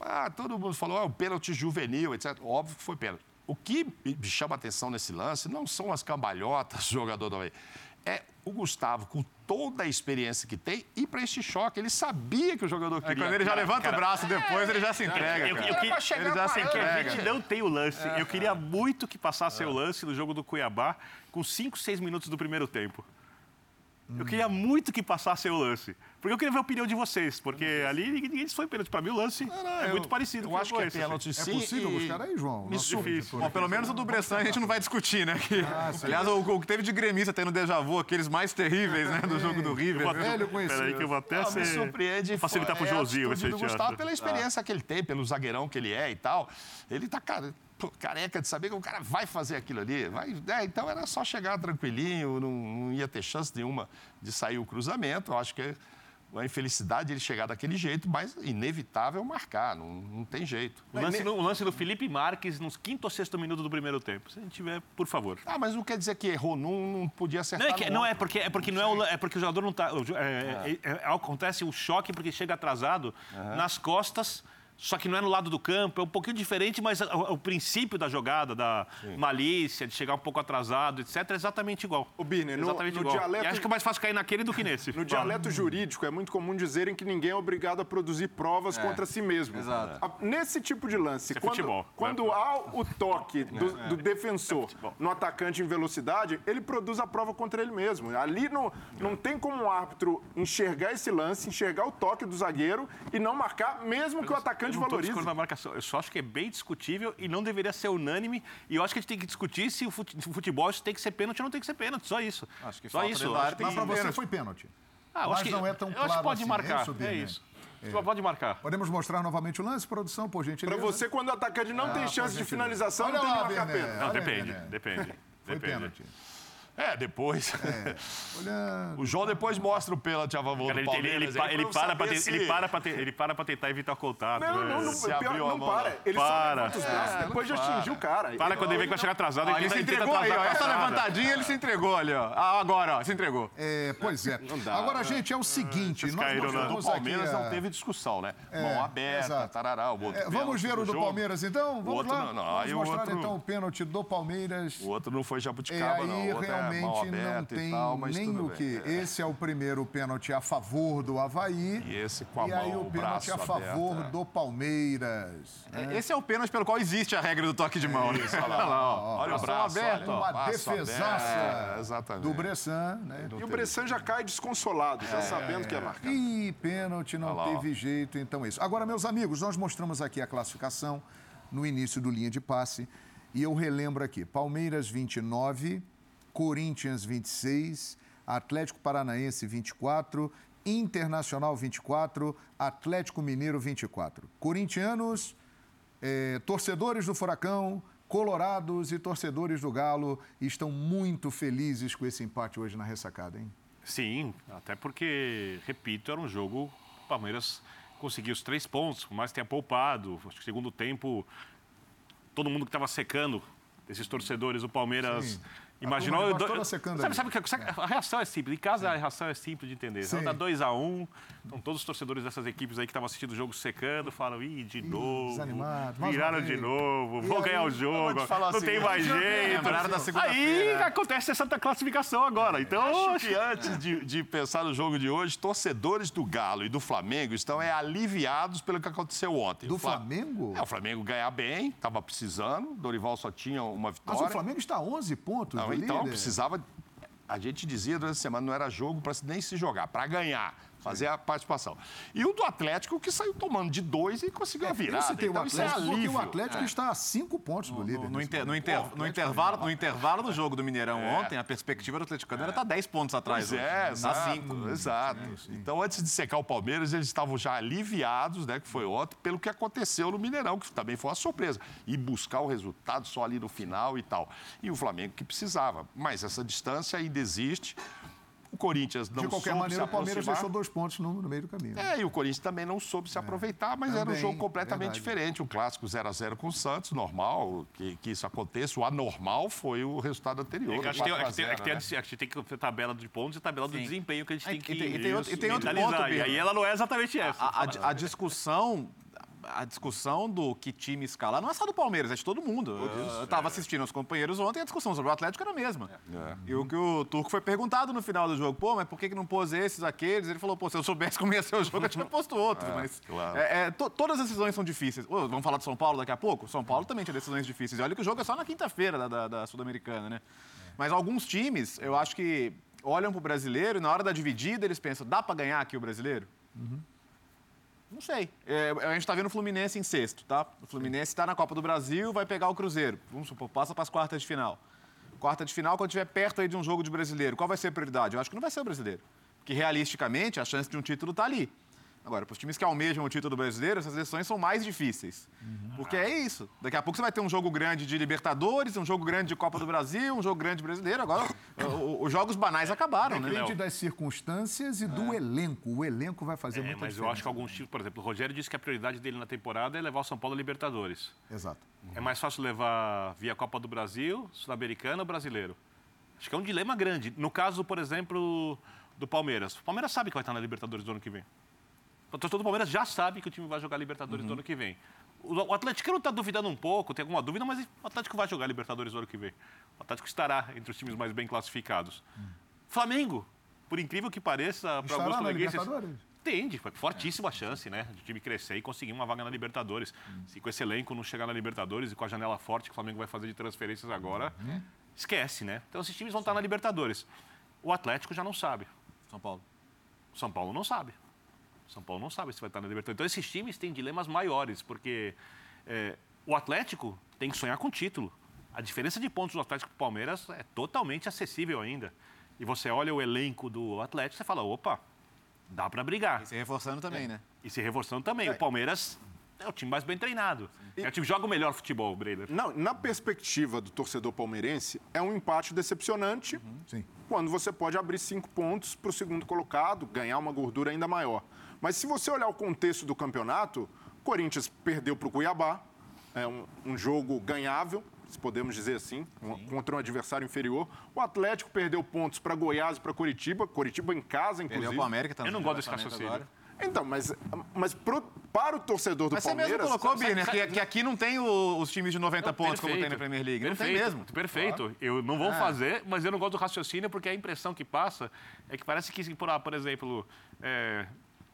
Ah, todo mundo falou, é um pênalti juvenil, etc. Óbvio que foi pênalti. O que me chama atenção nesse lance não são as cambalhotas do jogador do Havaí. É o Gustavo, com toda a experiência que tem, ir para esse choque. Ele sabia que o jogador Aí queria. quando ele já Cara, levanta o braço depois, ele já se entrega. Eu, cara. eu, chegar ele já parando, que a gente cara? não tem o lance. Eu queria muito que passasse o lance no jogo do Cuiabá com 5, 6 minutos do primeiro tempo. Eu queria muito que passasse o lance. Porque eu queria ver a opinião de vocês. Porque ali ninguém ninguém foi pênalti. Para mim, o lance é eu- muito parecido Eu com acho que é esse, pênalti É sim. possível e- buscar aí, João? Me difícil. Bom, pelo menos o do Bressan a gente não vai discutir, né? Que- aliás, o, o que teve de gremista tendo déjà vu, aqueles mais terríveis, né, do jogo do River. Eu vou- Velho Peraí conhecido. que eu vou até Não, me ser... surpreende. facilitar pro é atitude esse do. Gustavo pela experiência que ele tem, pelo zagueirão que ele é e tal. Ele tá cara, pô, careca de saber que o cara vai fazer aquilo ali. Vai, é, então era só chegar tranquilinho, não, não ia ter chance nenhuma de sair o cruzamento. Eu acho que é uma infelicidade ele chegar daquele jeito, mas inevitável marcar, não, não tem jeito. O lance, o lance do Felipe Marques nos quinto ou sexto minuto do primeiro tempo. Se a gente tiver, por favor. Ah, mas não quer dizer que errou, não, não podia Não, acertar. é, que- não é porque é porque não é, o, é porque o jogador não tá. o jo- é- é- é- acontece o choque porque chega atrasado nas costas. Só que não é no lado do campo, é um pouquinho diferente, mas o, o princípio da jogada, da malícia, de chegar um pouco atrasado, etc., é exatamente igual. O Birner, no- exatamente no igual. dialeto- E acho que é mais fácil cair naquele do que nesse. [LAUGHS] No dialeto jurídico, é muito comum dizerem que ninguém é obrigado a produzir provas contra si mesmo. exato. A- Nesse tipo de lance, é quando, futebol, né? quando há o toque do, do defensor no atacante em velocidade, ele produz a prova contra ele mesmo. Ali não, não tem como um árbitro enxergar esse lance, enxergar o toque do zagueiro e não marcar, mesmo que o atacante Eu não da marcação. Eu só acho que é bem discutível e não deveria ser unânime. E eu acho que a gente tem que discutir se o se futebol isso tem que ser pênalti ou não tem que ser pênalti. Só isso. Acho que só isso. tem Mas para você pênalti. foi pênalti. Ah, eu Mas acho que, não é tão eu acho que claro pode assim, marcar. é isso, É Birner? isso. Só Pode marcar. Podemos mostrar novamente o lance, produção, por gentileza? Para você, quando o atacante não tem Ah, chance por de finalização, Olha não tem lá, que marcar pênalti. Não, depende. Depende. Foi depende. pênalti. É, depois. Olhando. [LAUGHS] o João depois mostra o pênalti a favor Cara, do ele, ele, Palmeiras. ele, ele eu para pra te- se- ele para pra te- ele para pra tentar evitar o contato. Não, né? não, não, Se pior, abriu a não mão, para. né? Ele Para. só levanta os braços É, depois de não atingir o cara. Para Ele- quando ele vê que vai chegar atrasado, Ó, ele ele se entregou aí, ó. Essa levantadinha ele se entregou ali, ó. Ah, agora, ó, se entregou. É, pois é. Agora, gente, é o seguinte. Nós caíram na- O do Palmeiras não teve discussão, né? Mão aberta, tarará, o outro É, vamos ver o do. Palmeiras, então? Vamos lá. não, não. Vamos mostrar, outro- então, o pênalti do Palmeiras. O outro não foi jabuticaba, não. O outro é realmente, não e tem tal, nem o que. É. Esse é o primeiro pênalti a favor do Havaí. E esse com a E aí, mão, o o pênalti a favor aberto, é. do Palmeiras. É, Esse é o pênalti pelo qual existe a regra do toque de mão. né? [LAUGHS] Olha lá, ó. olha o braço, aberto. olha, Uma defesaça. É, do Bressan, né? E o Bressan já cai desconsolado, já sabendo que é marcar. E pênalti não Olha lá, ó. teve jeito, então é isso. Agora, meus amigos, nós mostramos aqui a classificação no início do linha de passe. E eu relembro aqui: Palmeiras 29, Corinthians 26, Atlético Paranaense 24, Internacional 24, Atlético Mineiro 24. Corintianos, eh, torcedores do Furacão, Colorados e torcedores do Galo estão muito felizes com esse empate hoje na ressacada, hein? Sim, até porque, repito, era um jogo. O Palmeiras conseguiu os três pontos, que tenha poupado. Acho que segundo tempo, todo mundo que estava secando, esses torcedores do Palmeiras, Imaginou. toda secando sabe, sabe que sabe- a reação é simples. Em casa a reação é simples de entender. Sim. Então dá 2x1. Então todos os torcedores dessas equipes aí que estavam assistindo o jogo secando falam: ih, de novo. desanimado, Viraram de vez." novo, vão aí, ganhar o jogo. vou Não assim, tem mais jeito. Aí segunda-feira. acontece essa classificação agora. Então, Acho que antes de, de pensar no jogo de hoje, torcedores do Galo e do Flamengo estão é, aliviados pelo que aconteceu ontem. Do Flamengo? É, o Flamengo ganhar bem, estava precisando. Dorival só tinha uma Mas vitória. o Flamengo está a 11 pontos Não, do então, líder. precisava. A gente dizia durante a semana, não era jogo para nem se jogar, para ganhar, fazer a participação. E o do Atlético, que saiu tomando de dois e conseguiu a Eu virada. citei então, o isso é Atlético porque alívio. o Atlético está a 5 pontos do líder. No, inter- no inter- no Atlético intervalo, no intervalo do jogo do Mineirão É. ontem, a perspectiva do Atleticano era estar 10 pontos atrás. Pois é, Tá exato, cinco. exato. Então, antes de secar o Palmeiras, eles estavam já aliviados, né, que foi ontem, pelo que aconteceu no Mineirão, que também foi uma surpresa. E buscar o resultado só ali no final e tal. E o Flamengo que precisava. Mas essa distância ainda existe. O Corinthians não De qualquer soube maneira, se o Palmeiras deixou dois pontos no, no meio do caminho. É, e o Corinthians também não soube se aproveitar, mas era um Também, jogo completamente verdade. diferente. Um clássico 0 a 0 com o Santos, normal que, que isso aconteça. O anormal foi o resultado anterior. É que a gente tem, 4 a gente tem- a 0, a gente tem a dis- a gente tem que ter tabela de pontos e tabela do Sim. desempenho que a gente tem e que tem- e tem outro- e tem outro ponto, E aí ela não é exatamente essa. A, a- a discussão. A discussão do que time escalar não é só do Palmeiras, é de todo mundo. Eu estava assistindo aos companheiros ontem e a discussão sobre o Atlético era a mesma. E o que o Turco foi perguntado no final do jogo, pô, mas por que, que não pôs esses, aqueles? Ele falou, pô, se eu soubesse como ia ser o jogo, eu tinha posto outros. [LAUGHS] mas claro. é, é, to- todas as decisões são difíceis. Vamos falar de São Paulo daqui a pouco? São Paulo também tinha decisões difíceis. E olha que o jogo é só na quinta-feira da, da- da Sul-Americana, né? Mas alguns times, eu acho que olham pro brasileiro e na hora da dividida eles pensam, dá para ganhar aqui o brasileiro? Não sei. É, a gente está vendo o Fluminense em sexto, tá? O Fluminense está na Copa do Brasil, vai pegar o Cruzeiro. Vamos supor, passa para as quartas de final. Quarta de final, quando estiver perto aí de um jogo de brasileiro, qual vai ser a prioridade? Eu acho que não vai ser o brasileiro. Porque realisticamente a chance de um título está ali. Agora, para os times que almejam o título brasileiro, essas decisões são mais difíceis. Porque é isso. Daqui a pouco você vai ter um jogo grande de Libertadores, um jogo grande de Copa do Brasil, um jogo grande brasileiro. Agora, os jogos banais acabaram, né? Depende das circunstâncias e do elenco. O elenco vai fazer É, muita mas eu diferença. acho que alguns times, por exemplo, o Rogério disse que a prioridade dele na temporada é levar o São Paulo a Libertadores. Exato. É mais fácil levar via Copa do Brasil, Sul-Americana ou Brasileiro? Acho que é um dilema grande. No caso, por exemplo, do Palmeiras. O Palmeiras sabe que vai estar na Libertadores do ano que vem. O torcedor do Palmeiras já sabe que o time vai jogar Libertadores do ano que vem. O Atlético não está duvidando um pouco, tem alguma dúvida, mas o Atlético vai jogar Libertadores do ano que vem. O Atlético estará entre os times mais bem classificados. Flamengo, por incrível que pareça, para alguns flamenguistas... Libertadores? Tende, foi fortíssima chance, né? De time crescer e conseguir uma vaga na Libertadores. Se com esse elenco não chegar na Libertadores e com a janela forte que o Flamengo vai fazer de transferências agora, esquece, né? Então esses times vão estar na Libertadores. O Atlético já não sabe. São Paulo. São Paulo não sabe. São Paulo não sabe se vai estar na Libertadores. Então esses times têm dilemas maiores, porque é, o Atlético tem que sonhar com título. A diferença de pontos do Atlético para o Palmeiras é totalmente acessível ainda. E você olha o elenco do Atlético e fala, opa, dá para brigar. E se reforçando também, né? E se reforçando também. O Palmeiras é o time mais bem treinado. É o time que joga o melhor futebol, Breiler. Não, na perspectiva do torcedor palmeirense, é um empate decepcionante Sim. quando você pode abrir cinco pontos para o segundo colocado, ganhar uma gordura ainda maior. Mas se você olhar o contexto do campeonato, o Corinthians perdeu para o Cuiabá, é um, um jogo ganhável, se podemos dizer assim, um- contra um adversário inferior. O Atlético perdeu pontos para Goiás e para Curitiba, Curitiba em casa, Perdeu inclusive. pro América também. Eu não gosto desse raciocínio. agora. Então, mas, mas pro- para o torcedor do Mas você Palmeiras... mesmo colocou, Birner, que, que aqui não tem o- os times de 90 Não, pontos como tem na perfeito. Premier League. Não perfeito, tem mesmo. Perfeito. Eu não vou fazer, mas eu não gosto do raciocínio porque a impressão que passa é que parece que, por, por exemplo, é,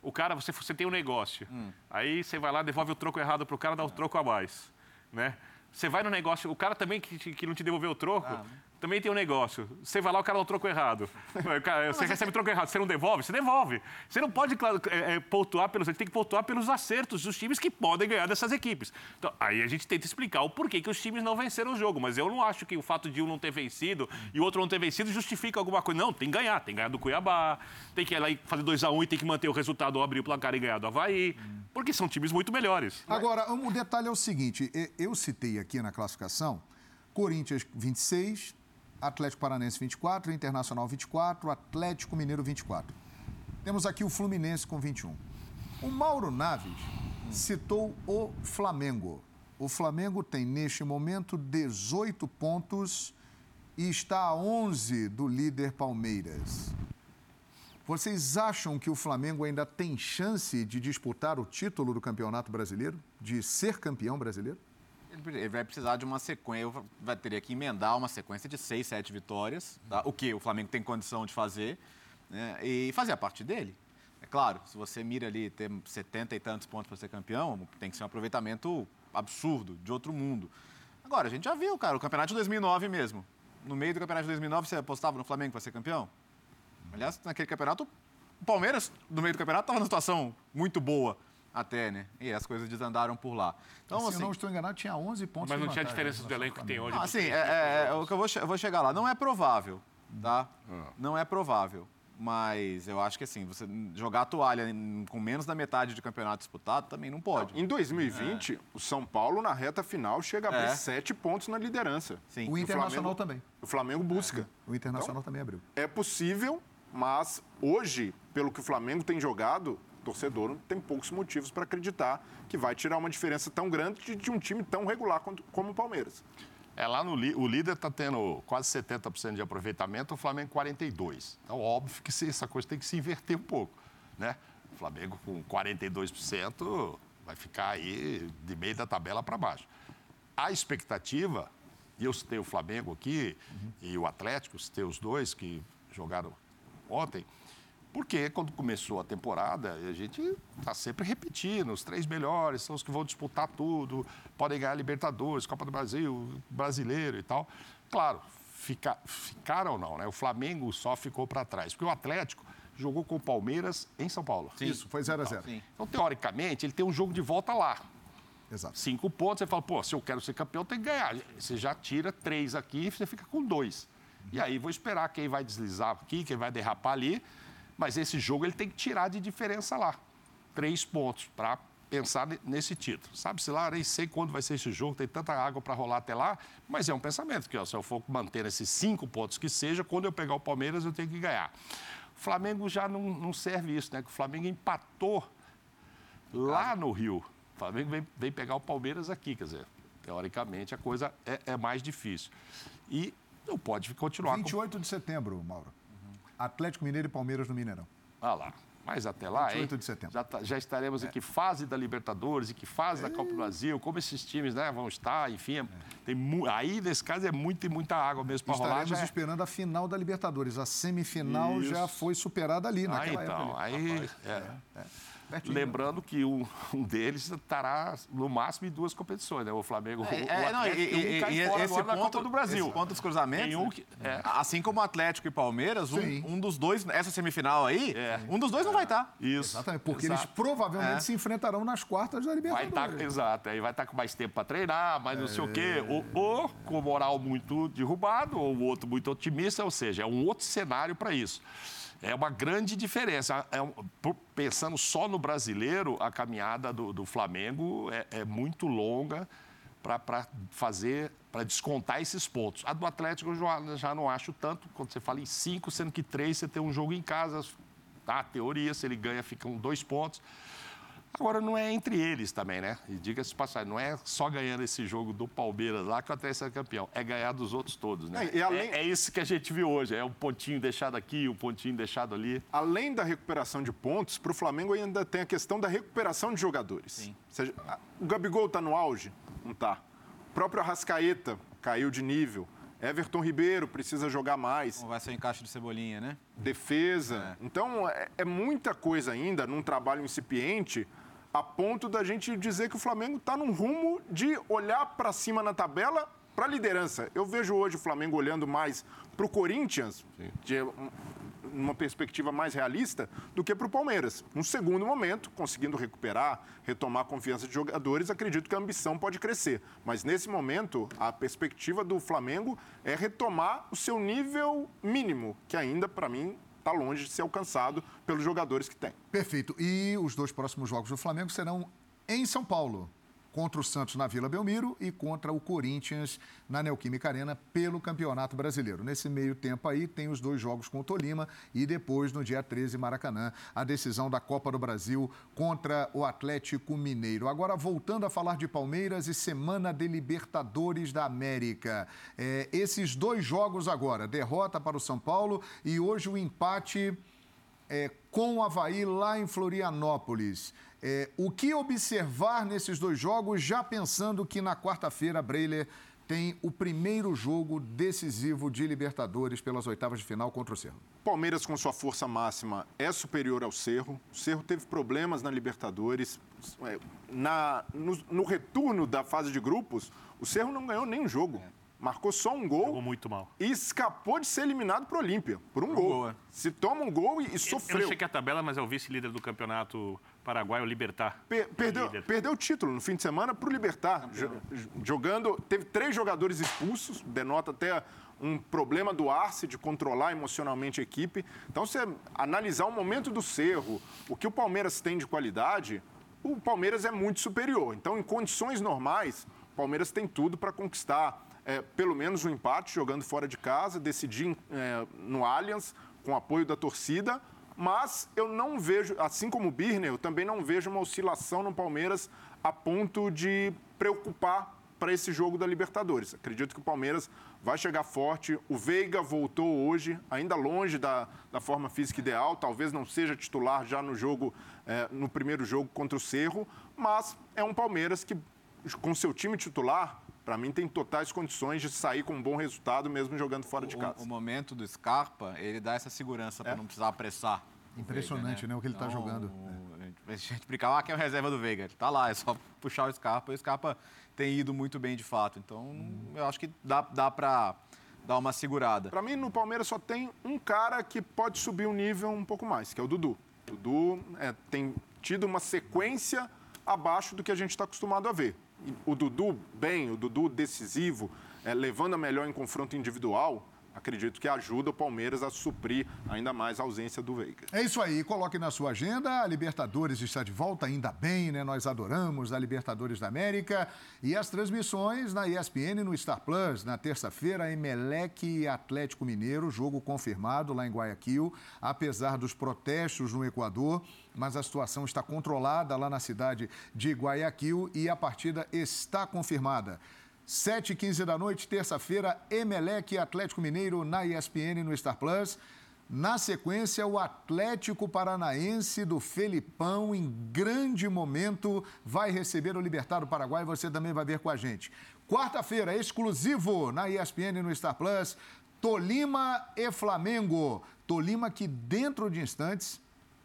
o cara, você, você tem um negócio, Hum. aí você vai lá, devolve o troco errado pro cara, dá o troco a mais, né? Você vai no negócio, o cara também que, que não te devolveu o troco, Ah. Também tem um negócio. Você vai lá, o cara dá o troco errado. [LAUGHS] Você recebe o troco errado, você não devolve? Você devolve. Você não pode é, é, pontuar pelos. Você tem que pontuar pelos acertos dos times que podem ganhar dessas equipes. Então, aí a gente tenta explicar o porquê que os times não venceram o jogo. Mas eu não acho que o fato de um não ter vencido e o outro não ter vencido justifica alguma coisa. Não, tem que ganhar. Tem que ganhar do Cuiabá, tem que ir lá e fazer 2x1 e tem que manter o resultado ou abrir o placar e ganhar do Havaí. Porque são times muito melhores. Agora, o detalhe é o seguinte: eu citei aqui na classificação Corinthians 26, Atlético Paranense 24, Internacional 24, Atlético Mineiro 24. Temos aqui o Fluminense com 21. O Mauro Naves citou o Flamengo. O Flamengo tem, neste momento, 18 pontos e está a 11 do líder Palmeiras. Vocês acham que o Flamengo ainda tem chance de disputar o título do Campeonato Brasileiro? De ser campeão brasileiro? Ele vai precisar de uma sequência, vai ter que emendar uma sequência de seis, sete vitórias, tá? o que o Flamengo tem condição de fazer, né? e fazer a parte dele. É claro, se você mira ali ter 70 e tantos pontos para ser campeão, tem que ser um aproveitamento absurdo, de outro mundo. Agora, a gente já viu, cara, o campeonato de 2009 mesmo. No meio do campeonato de 2009, você apostava no Flamengo para ser campeão? Aliás, naquele campeonato, o Palmeiras, no meio do campeonato, estava numa situação muito boa até, né? E as coisas desandaram por lá. Então, se assim, eu não estou enganado, tinha 11 pontos Mas não tinha diferença do elenco que tem hoje. Ah, sim, é, é, é, o que eu vou, eu vou chegar lá. Não é provável, tá? Ah. Não é provável. Mas eu acho que assim, você jogar a toalha com menos da metade de campeonato disputado também não pode. Não, em 2020, é. o São Paulo, na reta final, chega a abrir é. sete pontos na liderança. Sim. O Internacional Flamengo, também. O Flamengo busca. É. O Internacional então, também abriu. É possível, mas hoje, pelo que o Flamengo tem jogado, o torcedor tem poucos motivos para acreditar que vai tirar uma diferença tão grande de, de um time tão regular quanto, como o Palmeiras. É, lá no o líder está tendo quase 70% de aproveitamento, o Flamengo 42%. Então, óbvio que essa coisa tem que se inverter um pouco, né? O Flamengo com 42% vai ficar aí de meio da tabela para baixo. A expectativa, e eu citei o Flamengo aqui uhum. e o Atlético, citei os dois que jogaram ontem, porque quando começou a temporada, a gente está sempre repetindo, os três melhores são os que vão disputar tudo, podem ganhar Libertadores, Copa do Brasil, Brasileiro e tal. Claro, fica, ficaram ou não, né? O Flamengo só ficou para trás, porque o Atlético jogou com o Palmeiras em São Paulo. Sim. Isso, foi 0 a 0 Então, teoricamente, ele tem um jogo de volta lá. Exato. Cinco pontos, você fala, pô, se eu quero ser campeão, tem que ganhar. Você já tira três aqui e você fica com dois. E aí vou esperar quem vai deslizar aqui, quem vai derrapar ali mas esse jogo ele tem que tirar de diferença lá. Três pontos para pensar nesse título. Sabe-se lá, nem sei quando vai ser esse jogo, tem tanta água para rolar até lá, mas é um pensamento que, ó, se eu for manter esses cinco pontos que seja, quando eu pegar o Palmeiras, eu tenho que ganhar. O Flamengo já não, não serve isso, né? o Flamengo empatou lá no Rio. O Flamengo vem, vem pegar o Palmeiras aqui, quer dizer, teoricamente a coisa é, é mais difícil. E não pode continuar. 28 com... de setembro, Mauro. Atlético Mineiro e Palmeiras no Mineirão. Ah lá. Mas até lá, 28 hein? de setembro. Já, tá, já estaremos é. em que fase da Libertadores, em que fase é. da Copa do Brasil, como esses times né, vão estar, enfim. É. Tem aí, nesse caso, é muita e muita água mesmo para rolar. Estaremos esperando a final da Libertadores. A semifinal Isso. já foi superada ali, naquela ah, então, época. Ali. Aí, é. é. É. Pertinho. Lembrando que um, [LAUGHS] um, deles estará no máximo em duas competições, né? O Flamengo, é, o, é, o não, e, e, e esse ponto, do Brasil. Esse ponto dos cruzamentos, um que, é. assim como Atlético e Palmeiras, um, um, dos dois, essa semifinal aí, é. um dos dois não vai estar. Isso. Exatamente, porque Exato. eles provavelmente é. se enfrentarão nas quartas da Libertadores. Vai tá, exato, aí vai estar tá com mais tempo para treinar, mas não sei o quê. Ou, ou com moral muito derrubado, ou o outro muito otimista, ou seja, é um outro cenário para isso. É uma grande diferença. É pensando só no brasileiro, a caminhada do, do Flamengo é, é, muito longa para fazer, para descontar esses pontos. A do Atlético eu já, já, não acho tanto, quando você fala em cinco, sendo que três você tem um jogo em casa, tá? Teoria, se ele ganha, ficam dois pontos. Agora, não é entre eles também, né? E diga-se passagem, não é só ganhando esse jogo do Palmeiras lá que o Atlético é campeão, é ganhar dos outros todos, né? É, além... é, é, isso que a gente viu hoje, é um pontinho deixado aqui, um pontinho deixado ali. Além da recuperação de pontos, para o Flamengo ainda tem a questão da recuperação de jogadores. Sim. Ou seja, o Gabigol está no auge? Não está. O próprio Arrascaeta caiu de nível. Everton Ribeiro precisa jogar mais. Como vai ser o encaixe de cebolinha, né? Defesa. É. Então, é, é muita coisa ainda num trabalho incipiente a ponto da gente dizer que o Flamengo está num rumo de olhar para cima na tabela para a liderança. Eu vejo hoje o Flamengo olhando mais para o Corinthians, de uma perspectiva mais realista, do que para o Palmeiras. Num segundo momento, conseguindo recuperar, retomar a confiança de jogadores, acredito que a ambição pode crescer. Mas nesse momento, a perspectiva do Flamengo é retomar o seu nível mínimo, que ainda, para mim, está longe de ser alcançado pelos jogadores que tem. Perfeito. E os dois próximos jogos do Flamengo serão em São Paulo. Contra o Santos na Vila Belmiro e contra o Corinthians na Neoquímica Arena pelo Campeonato Brasileiro. Nesse meio tempo aí tem os dois jogos com o Tolima e depois, no dia 13, Maracanã, a decisão da Copa do Brasil contra o Atlético Mineiro. Agora, voltando a falar de Palmeiras e Semana de Libertadores da América. É, esses dois jogos agora, derrota para o São Paulo e hoje o empate é, com o Havaí lá em Florianópolis. É, o que observar nesses dois jogos, já pensando que na quarta-feira, Breiler tem o primeiro jogo decisivo de Libertadores pelas oitavas de final contra o Cerro. Palmeiras, com sua força máxima, é superior ao Cerro. O Cerro teve problemas na Libertadores. É, na, no, no retorno da fase de grupos, o Cerro não ganhou nenhum jogo. Marcou só um gol. Jogou muito mal. E escapou de ser eliminado para o Olímpia, por um, por um gol. gol é. Se toma um gol e, e sofreu. Eu não chequei a tabela, mas é o vice-líder do campeonato paraguaio, o Libertar. Per perdeu, perdeu o título no fim de semana para o Libertar. Jogando, teve três jogadores expulsos, denota até um problema do Arce de controlar emocionalmente a equipe. Então, você analisar o momento do Cerro, o que o Palmeiras tem de qualidade, o Palmeiras é muito superior. Então, em condições normais, o Palmeiras tem tudo para conquistar é, pelo menos um empate jogando fora de casa, decidir é, no Allianz com apoio da torcida, mas eu não vejo, assim como o Birner, eu também não vejo uma oscilação no Palmeiras a ponto de preocupar para esse jogo da Libertadores. Acredito que o Palmeiras vai chegar forte. O Veiga voltou hoje, ainda longe da, da forma física ideal, talvez não seja titular já no jogo, é, no primeiro jogo contra o Cerro, mas é um Palmeiras que, com seu time titular, para mim tem totais condições de sair com um bom resultado mesmo jogando fora de casa. O, o momento do Scarpa, ele dá essa segurança é. para não precisar apressar. Impressionante, Veiga, né? né? O que ele está então, jogando. A gente brincava, ah, que é o reserva do Veiga. Ele tá lá, é só puxar o Scarpa. E o Scarpa tem ido muito bem de fato. Então, hum. eu acho que dá, dá para dar uma segurada. Para mim, no Palmeiras só tem um cara que pode subir o nível um pouco mais, que é o Dudu. O Dudu é, tem tido uma sequência abaixo do que a gente está acostumado a ver o Dudu bem, o Dudu decisivo, é, levando a melhor em confronto individual, acredito que ajuda o Palmeiras a suprir ainda mais a ausência do Veiga. É isso aí, coloque na sua agenda, a Libertadores está de volta, ainda bem, né? Nós adoramos a Libertadores da América e as transmissões na ESPN no Star Plus, na terça-feira, Emelec e Atlético Mineiro, jogo confirmado lá em Guayaquil, apesar dos protestos no Equador, mas a situação está controlada lá na cidade de Guayaquil e a partida está confirmada. 7h15 da noite, terça-feira, Emelec e Atlético Mineiro na ESPN no Star Plus. Na sequência, o Atlético Paranaense do Felipão, em grande momento, vai receber o Libertado Paraguai. Você também vai ver com a gente. Quarta-feira, exclusivo na ESPN no Star Plus, Tolima e Flamengo. Tolima que dentro de instantes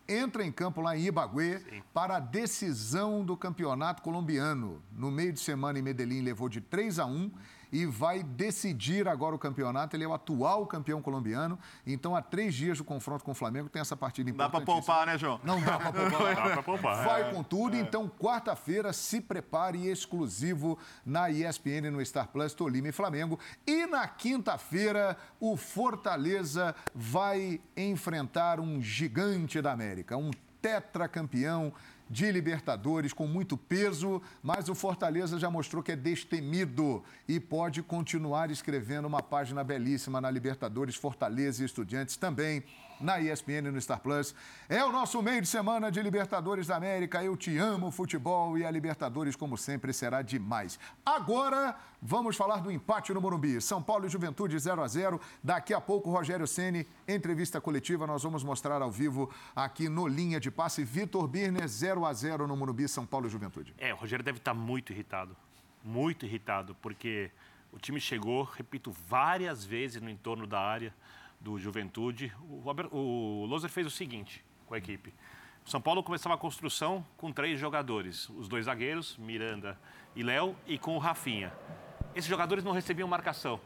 entra em campo lá em Ibagué Sim. para a decisão do campeonato colombiano. No meio de semana em Medellín levou de 3 a 1 e vai decidir agora o campeonato. Ele é o atual campeão colombiano. Então, há três dias do confronto com o Flamengo, tem essa partida importante. Dá para poupar, né, João? Não dá para poupar. [LAUGHS] dá para poupar. Vai é. com tudo. É. Então, quarta-feira, se prepare exclusivo na ESPN, no Star Plus, Tolima e Flamengo. E na quinta-feira, o Fortaleza vai enfrentar um gigante da América, um tetracampeão de Libertadores com muito peso, mas o Fortaleza já mostrou que é destemido e pode continuar escrevendo uma página belíssima na Libertadores, Fortaleza e Estudiantes também na ESPN no Star Plus. É o nosso meio de semana de Libertadores da América. Eu te amo, futebol, e a Libertadores, como sempre, será demais. Agora, vamos falar do empate no Morumbi. São Paulo e Juventude 0 a 0 Daqui a pouco, Rogério Ceni entrevista coletiva. Nós vamos mostrar ao vivo aqui no Linha de Passe. Vitor Birner, 0 a 0 no Morumbi, São Paulo e Juventude. É, o Rogério deve estar muito irritado. Muito irritado, porque o time chegou, repito, várias vezes no entorno da área do Juventude. O, o Loser fez o seguinte com a equipe. São Paulo começava a construção com três jogadores, os dois zagueiros, Miranda e Léo, e com o Rafinha. Esses jogadores não recebiam marcação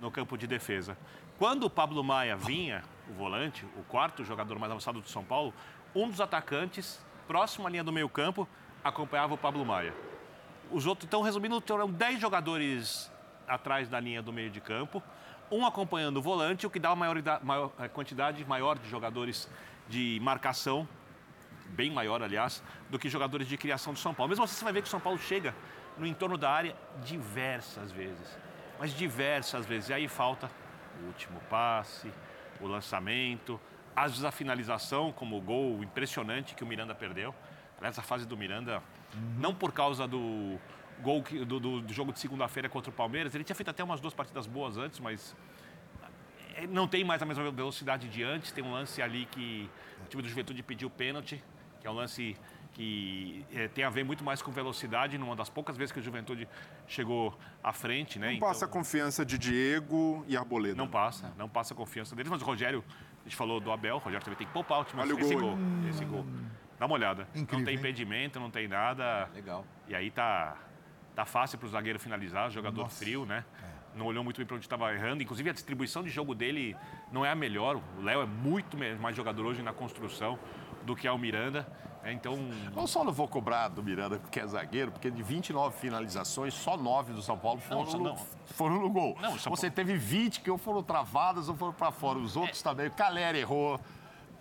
no campo de defesa. Quando o Pablo Maia vinha, o volante, o quarto jogador mais avançado do São Paulo, um dos atacantes, próximo à linha do meio-campo, acompanhava o Pablo Maia. Os outros, então, resumindo, eram 10 jogadores atrás da linha do meio de campo um acompanhando o volante, o que dá uma maior, maior, quantidade maior de jogadores de marcação bem maior, aliás, do que jogadores de criação do São Paulo. Mesmo assim, você vai ver que o São Paulo chega no entorno da área diversas vezes. Mas diversas vezes. E aí falta o último passe, o lançamento, às vezes a finalização, como o gol impressionante que o Miranda perdeu. Aliás, a fase do Miranda, não por causa do gol que, do, do, do, jogo de segunda-feira contra o Palmeiras, ele tinha feito até umas duas partidas boas antes, mas é, não tem mais a mesma velocidade de antes. Tem um lance ali que o time do Juventude pediu pênalti, que é um lance que é, tem a ver muito mais com velocidade, numa das poucas vezes que o Juventude chegou à frente, né? Não então, passa a confiança de Diego e Arboleda. Não passa, não passa a confiança deles, mas o Rogério, a gente falou do Abel, o Rogério também tem que poupar o time. Olha esse gol, esse gol. Dá uma olhada. Incrível, não tem impedimento, hein? não tem nada. Legal. E aí tá, tá fácil para o zagueiro finalizar, jogador Nossa. frio, né? É. Não olhou muito bem para onde estava errando. Inclusive, a distribuição de jogo dele não é a melhor. O Léo é muito mais jogador hoje na construção do que é o Miranda. É, então. Eu só não vou cobrar do Miranda porque é zagueiro, porque de 29 finalizações, só 9 do São Paulo foram, não, no, foram no gol. Não, Você teve 20 que ou foram travadas ou foram para fora. Os outros é. também. O Caleri errou.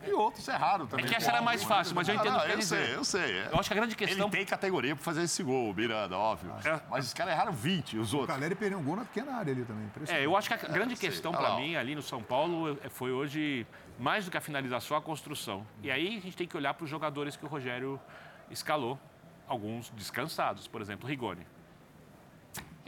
E outros erraram também. É que essa era mais fácil, mas eu entendo o que Eu sei, eu sei. É. Eu acho que a grande questão... Ele tem categoria para fazer esse gol, Miranda, óbvio. É. Mas os caras erraram 20, os outros. O Caleri perdeu um gol na pequena área ali também. É, eu acho que a grande questão para mim ali no São Paulo foi hoje, mais do que a finalização, a construção. E aí a gente tem que olhar para os jogadores que o Rogério escalou. Alguns descansados, por exemplo, o Rigoni.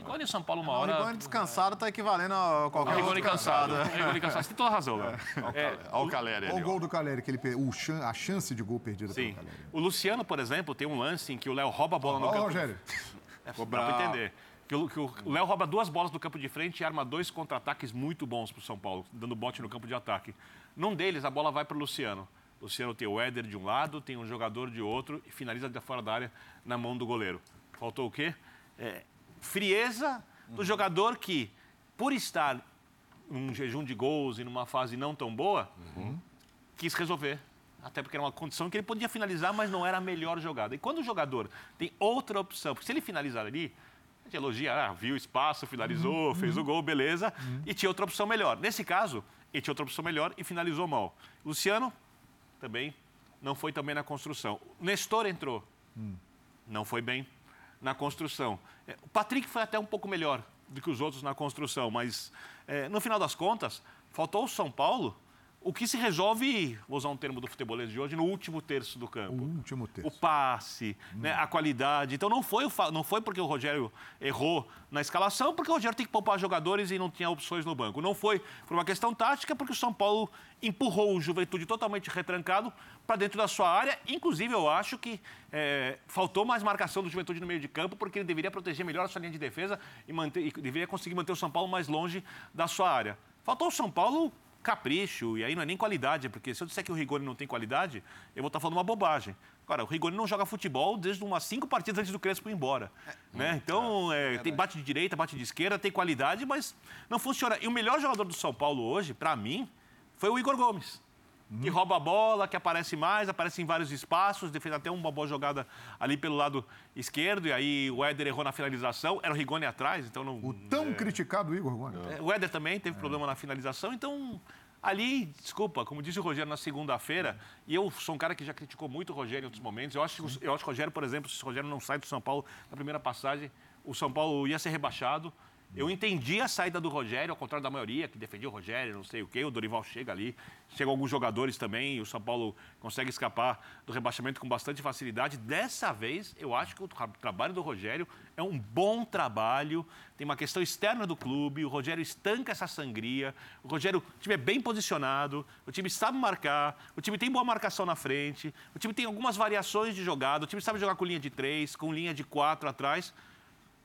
Rigoni em São Paulo uma hora. O Rigoni descansado está equivalendo a qualquer Rigoni cansado. É. Rigoni cansado. Você tem toda a razão, Léo. É, Olha o Caleri Olha o gol do Caleri, que ele, o, a chance de gol perdida Sim. pelo Caleri. O Luciano, por exemplo, tem um lance em que o Léo rouba a bola no campo. Ó, Rogério. [LAUGHS] É, dá para entender. Que o, o Léo rouba duas bolas do campo de frente e arma dois contra-ataques muito bons para o São Paulo, dando bote no campo de ataque. Num deles, a bola vai para o Luciano. Luciano tem o Éder de um lado, tem um jogador de outro e finaliza de fora da área na mão do goleiro. Faltou o quê? É, frieza do jogador que, por estar num jejum de gols e numa fase não tão boa, uhum. quis resolver. Até porque era uma condição que ele podia finalizar, mas não era a melhor jogada. E quando o jogador tem outra opção, porque se ele finalizar ali, a gente elogia, ah, viu o espaço, finalizou, uhum. fez o gol, beleza, uhum. e tinha outra opção melhor. Nesse caso, ele tinha outra opção melhor e finalizou mal. Luciano também não foi também na construção. Nestor entrou, hum. não foi bem na construção. É, o Patrick foi até um pouco melhor do que os outros na construção, mas é, no final das contas, faltou o São Paulo o que se resolve, vou usar um termo do futebolês de hoje, no último terço do campo. O último terço. O passe, hum. né, a qualidade. Então não foi, não foi porque o Rogério errou na escalação, porque o Rogério tem que poupar jogadores e não tinha opções no banco. Não foi por uma questão tática, porque o São Paulo empurrou o Juventude totalmente retrancado para dentro da sua área. Inclusive, eu acho que é, faltou mais marcação do Juventude no meio de campo, porque ele deveria proteger melhor a sua linha de defesa e, manter, e deveria conseguir manter o São Paulo mais longe da sua área. Faltou o São Paulo capricho, e aí não é nem qualidade, porque se eu disser que o Rigoni não tem qualidade, eu vou estar falando uma bobagem. Agora, o Rigoni não joga futebol desde umas cinco partidas antes do Crespo ir embora. É, né? Então, é, é, tem, bate de direita, bate de esquerda, tem qualidade, mas não funciona. E o melhor jogador do São Paulo hoje, para mim, foi o Igor Gomes que rouba a bola, que aparece mais, aparece em vários espaços, fez até uma boa jogada ali pelo lado esquerdo, e aí o Éder errou na finalização, era o Rigoni atrás, então não... O tão é... criticado Igor Rigoni. É, o Éder também teve é. problema na finalização, então... Ali, desculpa, como disse o Rogério na segunda-feira, e eu sou um cara que já criticou muito o Rogério em outros momentos. Eu acho, eu acho que o Rogério, por exemplo, se o Rogério não sai do São Paulo na primeira passagem, o São Paulo ia ser rebaixado. Eu entendi a saída do Rogério, ao contrário da maioria, que defendia o Rogério, não sei o quê. O Dorival chega ali, chegam alguns jogadores também, e o São Paulo consegue escapar do rebaixamento com bastante facilidade. Dessa vez, eu acho que o tra trabalho do Rogério é um bom trabalho. Tem uma questão externa do clube, o Rogério estanca essa sangria. O Rogério, o time é bem posicionado, o time sabe marcar, o time tem boa marcação na frente, o time tem algumas variações de jogada, o time sabe jogar com linha de três, com linha de quatro atrás.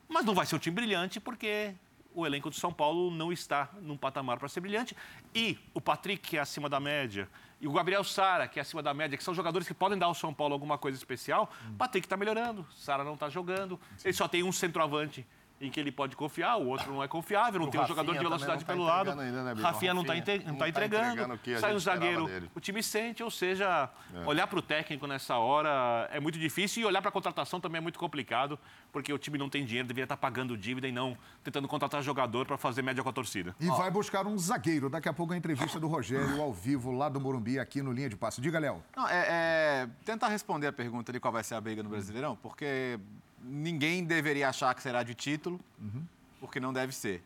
Mas não vai ser um time brilhante porque o elenco do São Paulo não está num patamar para ser brilhante. E o Patrick, que é acima da média, e o Gabriel Sara, que é acima da média, que são jogadores que podem dar ao São Paulo alguma coisa especial, o Patrick está melhorando, Sara não está jogando. Ele só tem um centroavante em que ele pode confiar, o outro não é confiável, não o tem um jogador de velocidade pelo tá lado. Ainda, né, Rafinha não está tá entregando, tá entregando sai um zagueiro, o time sente, ou seja, é. olhar para o técnico nessa hora é muito difícil e olhar para a contratação também é muito complicado, porque o time não tem dinheiro, deveria estar tá pagando dívida e não tentando contratar jogador para fazer média com a torcida. E vai buscar um zagueiro. Daqui a pouco a entrevista do Rogério ao vivo lá do Morumbi, aqui no Linha de Passe. Diga, Léo. Não, é, é, tentar responder a pergunta ali qual vai ser a briga no Brasileirão, porque ninguém deveria achar que será de título. Uhum porque não deve ser.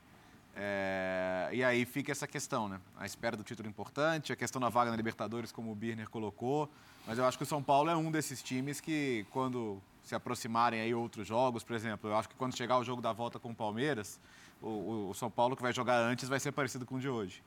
É, e aí fica essa questão, né? A espera do título importante, a questão da vaga na Libertadores, como o Birner colocou. Mas eu acho que o São Paulo é um desses times que, quando se aproximarem aí outros jogos, por exemplo, eu acho que quando chegar o jogo da volta com o Palmeiras, o, o São Paulo que vai jogar antes vai ser parecido com o de hoje.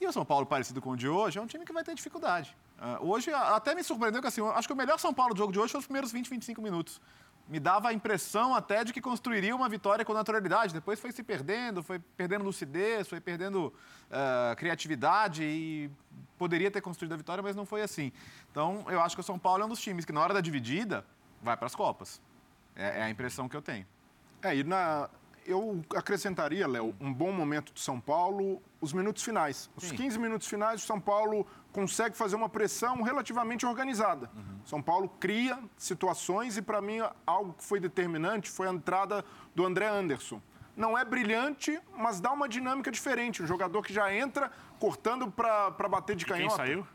E o São Paulo parecido com o de hoje é um time que vai ter dificuldade. Uh, hoje até me surpreendeu que assim, acho que o melhor São Paulo do jogo de hoje foi os primeiros 20, 25 minutos me dava a impressão até de que construiria uma vitória com naturalidade. Depois foi se perdendo, foi perdendo lucidez, foi perdendo uh, criatividade e poderia ter construído a vitória, mas não foi assim. Então, eu acho que o São Paulo é um dos times que, na hora da dividida, vai para as Copas. É, é, a impressão que eu tenho. É, e na, eu acrescentaria, Léo, um bom momento do São Paulo, os minutos finais. Os Sim. 15 minutos finais, o São Paulo consegue fazer uma pressão relativamente organizada. Uhum. São Paulo cria situações e, para mim, algo que foi determinante foi a entrada do André Anderson. Não é brilhante, mas dá uma dinâmica diferente. Um jogador que já entra cortando para bater de canhota. Quem saiu?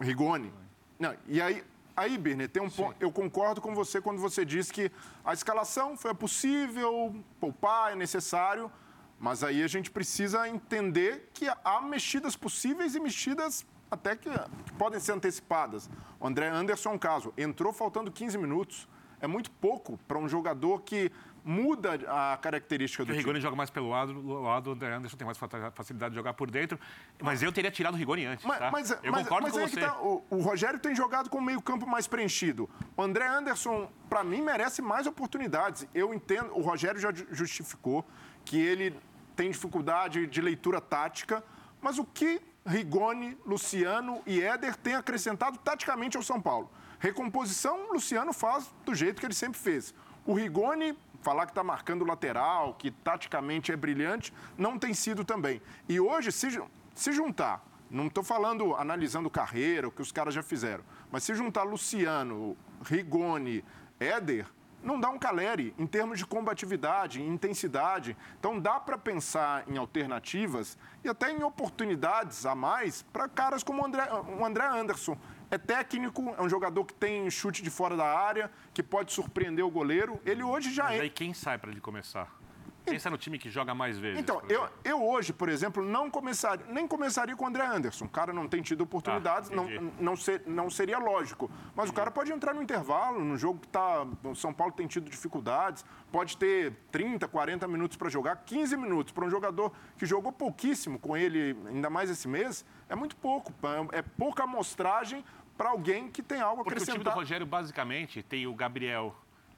Rigoni. Não, e aí, aí, Birner, tem um ponto. Eu concordo com você quando você diz que a escalação foi possível, poupar é necessário, mas aí a gente precisa entender que há mexidas possíveis e mexidas até que, que podem ser antecipadas. O André Anderson é um caso. Entrou faltando 15 minutos. É muito pouco para um jogador que muda a característica do o Rigoni joga mais pelo lado, o lado do Anderson tem mais facilidade de jogar por dentro. Mas eu teria tirado o Rigoni antes, mas, tá? mas, eu mas, concordo mas com você. Tá, o, o, Rogério tem jogado com o meio campo mais preenchido. O André Anderson, para mim, merece mais oportunidades. Eu entendo, o Rogério já justificou que ele tem dificuldade de leitura tática, mas o que Rigoni, Luciano e Éder têm acrescentado taticamente ao São Paulo? Recomposição, Luciano faz do jeito que ele sempre fez. O Rigoni falar que está marcando lateral, que taticamente é brilhante, não tem sido também. E hoje, se, se juntar, não estou falando analisando carreira, o que os caras já fizeram, mas se juntar Luciano, Rigoni, Éder, não dá um Caleri em termos de combatividade, intensidade. Então dá para pensar em alternativas e até em oportunidades a mais para caras como o André, o André Anderson é técnico, é um jogador que tem chute de fora da área, que pode surpreender o goleiro. Ele hoje já Mas é. aí quem sai para ele começar? Pensa no time que joga mais vezes. Então, eu, eu hoje, por exemplo, não começaria, nem começaria com o André Anderson. O cara não tem tido oportunidades, ah, não, não, ser, não seria lógico. Mas entendi. o cara pode entrar no intervalo, no jogo que tá. O São Paulo tem tido dificuldades, pode ter 30, 40 minutos para jogar, 15 minutos para um jogador que jogou pouquíssimo com ele, ainda mais esse mês, é muito pouco. É pouca amostragem para alguém que tem algo a Porque acrescentar. o time do Rogério, basicamente, tem o Gabriel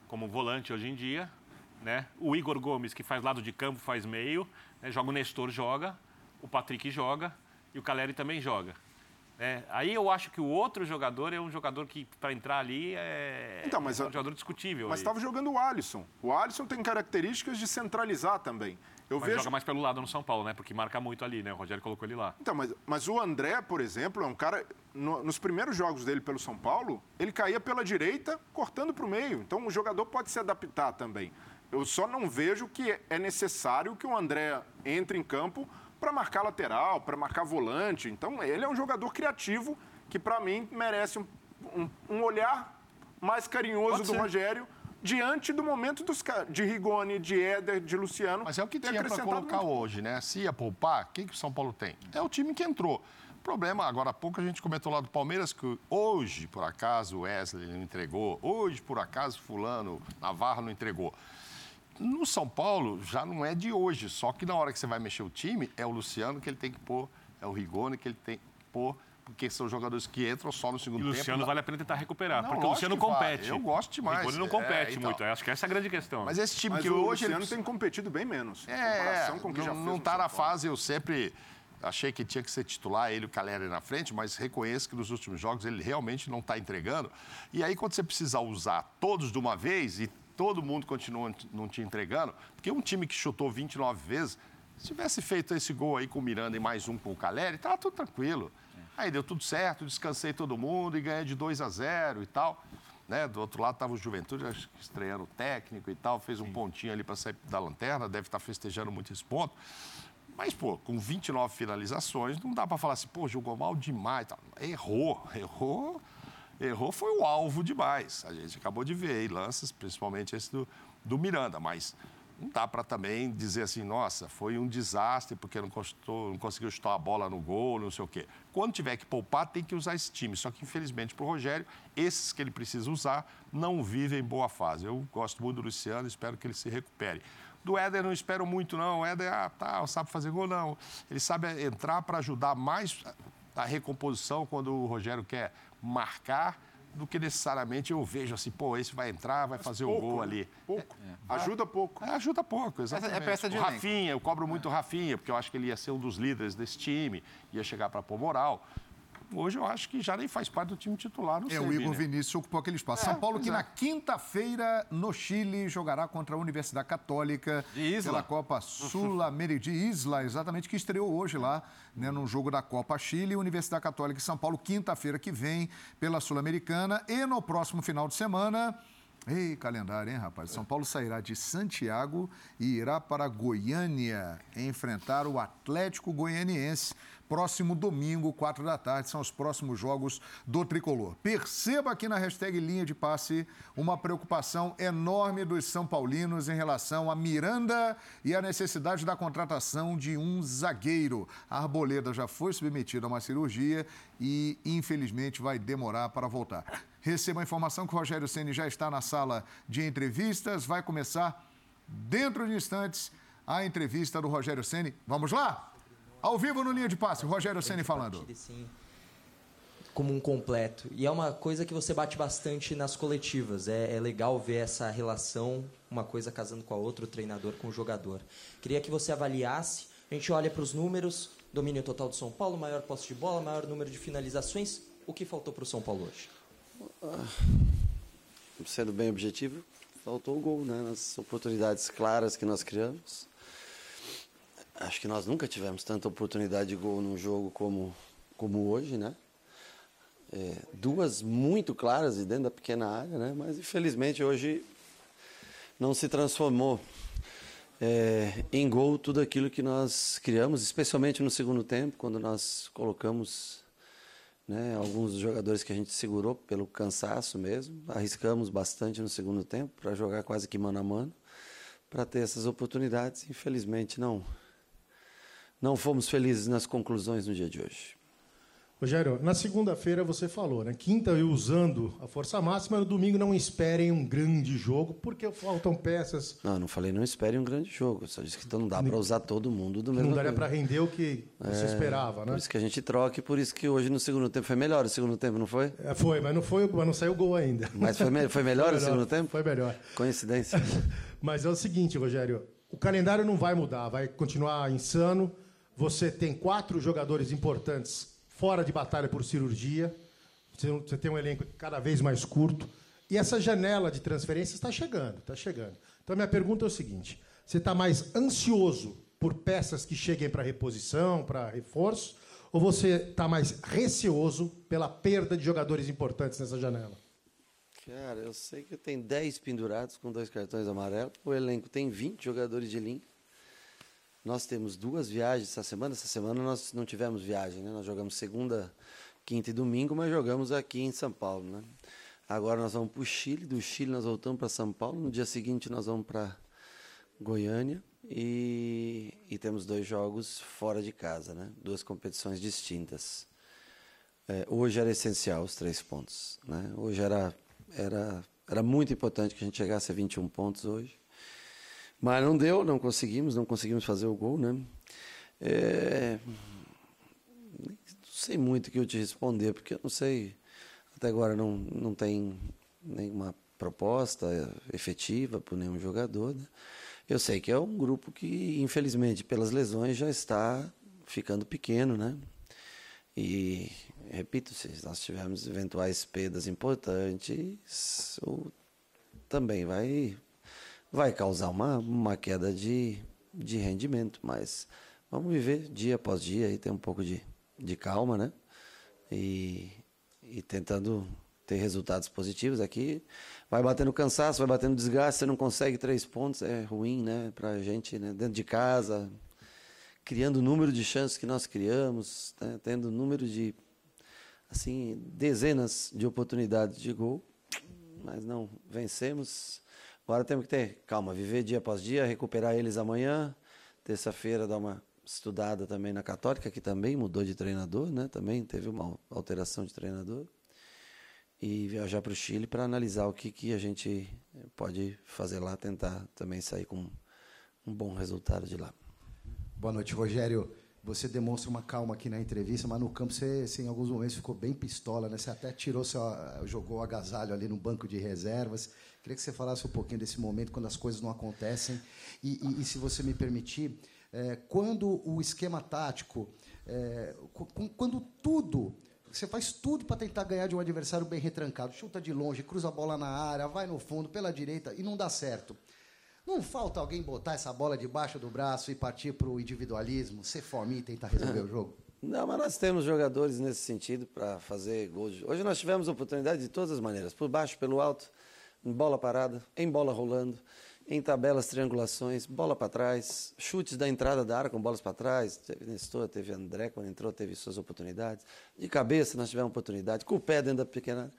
como volante hoje em dia, né? O Igor Gomes, que faz lado de campo, faz meio, né? joga o Nestor, joga, o Patrick joga e o Caleri também joga. É, aí eu acho que o outro jogador é um jogador que, para entrar ali, é, então, mas, é um jogador discutível. Mas estava jogando o Alisson. O Alisson tem características de centralizar também. Eu mas vejo... joga mais pelo lado no São Paulo, né? Porque marca muito ali, né? O Rogério colocou ele lá. Então, mas, mas o André, por exemplo, é um cara. No, nos primeiros jogos dele pelo São Paulo, ele caía pela direita, cortando para o meio. Então o jogador pode se adaptar também. Eu só não vejo que é necessário que o André entre em campo para marcar lateral, para marcar volante. Então ele é um jogador criativo que, para mim, merece um, um, um olhar mais carinhoso do Rogério diante do momento dos de Rigoni, de Éder, de Luciano. Mas é o que tinha para colocar muito. hoje, né? Se ia poupar, o que, que o São Paulo tem? É o time que entrou. O problema, agora há pouco a gente comentou lá do Palmeiras que hoje, por acaso, o Wesley não entregou, hoje, por acaso, fulano, Navarro não entregou. No São Paulo, já não é de hoje, só que na hora que você vai mexer o time, é o Luciano que ele tem que pôr, é o Rigoni que ele tem que pôr, porque são jogadores que entram só no segundo e tempo. o Luciano vale a pena tentar recuperar, não, porque o Luciano compete. Vale. Eu gosto demais. Ele não compete é, então. muito, acho que essa é a grande questão. Mas esse time Mas que o hoje... Luciano ele... tem competido bem menos. É, não está na fase, eu sempre achei que tinha que ser titular, ele e o Caleri na frente, mas reconheço que nos últimos jogos ele realmente não está entregando. E aí, quando você precisa usar todos de uma vez e todo mundo continua não te entregando, porque um time que chutou 29 vezes, se tivesse feito esse gol aí com o Miranda e mais um com o Caleri, tava tudo tranquilo. Aí deu tudo certo, descansei todo mundo e ganhei de 2 a 0 e tal. Né? Do outro lado estava o Juventude, acho que estreando técnico e tal, fez um Sim. pontinho ali para sair da lanterna, deve estar tá festejando muito esse ponto. Mas, pô, com 29 finalizações, não dá para falar assim, pô, jogou mal demais. Errou, [LAUGHS] errou, errou, foi o alvo demais. A gente acabou de ver aí lances, principalmente esse do, do Miranda, mas não dá para também dizer assim, nossa, foi um desastre porque não, não conseguiu chutar a bola no gol, não sei o quê. Quando tiver que poupar, tem que usar esse time. Só que, infelizmente, para o Rogério, esses que ele precisa usar não vivem boa fase. Eu gosto muito do Luciano, espero que ele se recupere. Do Éder não espero muito, não. O Éder, ah, tá, sabe fazer gol, não. Ele sabe entrar para ajudar mais a recomposição quando o Rogério quer marcar do que necessariamente eu vejo assim, pô, esse vai entrar, vai Mas fazer pouco, o gol né? ali. Pouco. É. Ajuda pouco. É, ajuda pouco, exatamente. É peça de o Rafinha, eu cobro muito o Rafinha, porque eu acho que ele ia ser um dos líderes desse time, ia chegar para pôr moral hoje eu acho que já nem faz parte do time titular no É, o Igor né? Vinícius ocupou aquele espaço. É, São Paulo que é. na quinta-feira no Chile jogará contra a Universidade Católica pela Copa Sul-Americana de Isla, exatamente, que estreou hoje lá, né, no jogo da Copa Chile, Universidade Católica e São Paulo, quinta-feira que vem pela Sul-Americana e no próximo final de semana Ei, calendário, hein, rapaz? São Paulo sairá de Santiago e irá para Goiânia enfrentar o Atlético Goianiense próximo domingo, quatro da tarde, são os próximos jogos do Tricolor. Perceba aqui na hashtag Linha de Passe uma preocupação enorme dos São Paulinos em relação a Miranda e a necessidade da contratação de um zagueiro. A Arboleda já foi submetida a uma cirurgia e, infelizmente, vai demorar para voltar. Receba a informação que o Rogério Ceni já está na sala de entrevistas. Vai começar dentro de instantes a entrevista do Rogério Ceni. Vamos lá? Ao vivo no Linha de Passe, Rogério Ceni falando. como um completo. E é uma coisa que você bate bastante nas coletivas. É, é, legal ver essa relação, uma coisa casando com a outra, o treinador com o jogador. Queria que você avaliasse. A gente olha para os números: domínio total do São Paulo, maior posse de bola, maior número de finalizações. O que faltou para o São Paulo hoje? Ah, sendo bem objetivo, faltou o gol, né? Nas oportunidades claras que nós criamos acho que nós nunca tivemos tanta oportunidade de gol num jogo como, como hoje, né? É, duas muito claras e dentro da pequena área, né? Mas infelizmente hoje não se transformou é, em gol tudo aquilo que nós criamos, especialmente no segundo tempo, quando nós colocamos né, alguns jogadores que a gente segurou pelo cansaço mesmo, arriscamos bastante no segundo tempo para jogar quase que mano a mano, para ter essas oportunidades. Infelizmente não não fomos felizes nas conclusões no dia de hoje. Rogério, na segunda-feira você falou, né? Quinta eu usando a força máxima, no domingo não esperem um grande jogo, porque faltam peças. Não, não falei não esperem um grande jogo, só disse que então não dá para usar todo mundo do mesmo Não daria para render o que você é, esperava, né? Por isso que a gente troca e por isso que hoje no segundo tempo foi melhor o segundo tempo, não foi? É, foi, mas não foi, mas não saiu gol ainda. Mas foi, me, [LAUGHS] foi melhor foi o segundo tempo? Foi melhor. Coincidência. [LAUGHS] mas é o seguinte, Rogério, o calendário não vai mudar, vai continuar insano você tem quatro jogadores importantes fora de batalha por cirurgia. Você tem um elenco cada vez mais curto. E essa janela de transferência está chegando, está chegando. Então, minha pergunta é o seguinte: você está mais ansioso por peças que cheguem para reposição, para reforço, ou você está mais receoso pela perda de jogadores importantes nessa janela? Cara, eu sei que tem 10 pendurados com dois cartões amarelos. O elenco tem 20 jogadores de linha. Nós temos duas viagens essa semana. Essa semana nós não tivemos viagem, né? Nós jogamos segunda, quinta e domingo, mas jogamos aqui em São Paulo, né? Agora nós vamos para o Chile, do Chile nós voltamos para São Paulo. No dia seguinte nós vamos para Goiânia e, e, temos dois jogos fora de casa, né? Duas competições distintas. É, hoje era essencial os três pontos, né? Hoje era era era muito importante que a gente chegasse a 21 pontos hoje. Mas não deu, não conseguimos, não conseguimos fazer o gol, né? É... Não sei muito o que eu te responder, porque eu não sei, até agora não, não tem nenhuma proposta efetiva por nenhum jogador. Né? Eu sei que é um grupo que, infelizmente, pelas lesões já está ficando pequeno, né? E, repito, se nós tivermos eventuais perdas importantes, também vai, vai causar uma, uma queda de, de rendimento. Mas vamos viver dia após dia e ter um pouco de, de calma, né? E, e tentando ter resultados positivos aqui. Vai batendo cansaço, vai batendo desgaste, você não consegue três pontos, é ruim, né? Pra gente, né? Dentro de casa, criando o número de chances que nós criamos, né? tendo número de, assim, dezenas de oportunidades de gol, mas não vencemos. Agora temos que ter calma, viver dia após dia, recuperar eles amanhã. Terça-feira dar uma estudada também na Católica, que também mudou de treinador, né? Também teve uma alteração de treinador. E viajar para o Chile para analisar o que, que a gente pode fazer lá, tentar também sair com um bom resultado de lá. Boa noite, Rogério. Você demonstra uma calma aqui na entrevista, mas no campo você, você em alguns momentos ficou bem pistola, né? Você até tirou seu, jogou o agasalho ali no banco de reservas. Queria que você falasse um pouquinho desse momento quando as coisas não acontecem. E, e, e se você me permitir, é, quando o esquema tático, é, quando tudo você faz tudo para tentar ganhar de um adversário bem retrancado. Chuta de longe, cruza a bola na área, vai no fundo, pela direita e não dá certo. Não falta alguém botar essa bola debaixo do braço e partir para o individualismo, ser fome e tentar resolver o jogo? [LAUGHS] Não, mas nós temos jogadores nesse sentido para fazer gols. Hoje nós tivemos oportunidade de todas as maneiras, por baixo, pelo alto, em bola parada, em bola rolando, em tabelas, triangulações, bola para trás, chutes da entrada da área com bolas para trás. Teve Nestor, teve André, quando entrou, teve suas oportunidades. De cabeça nós tivemos oportunidade, com o pé dentro da pequena.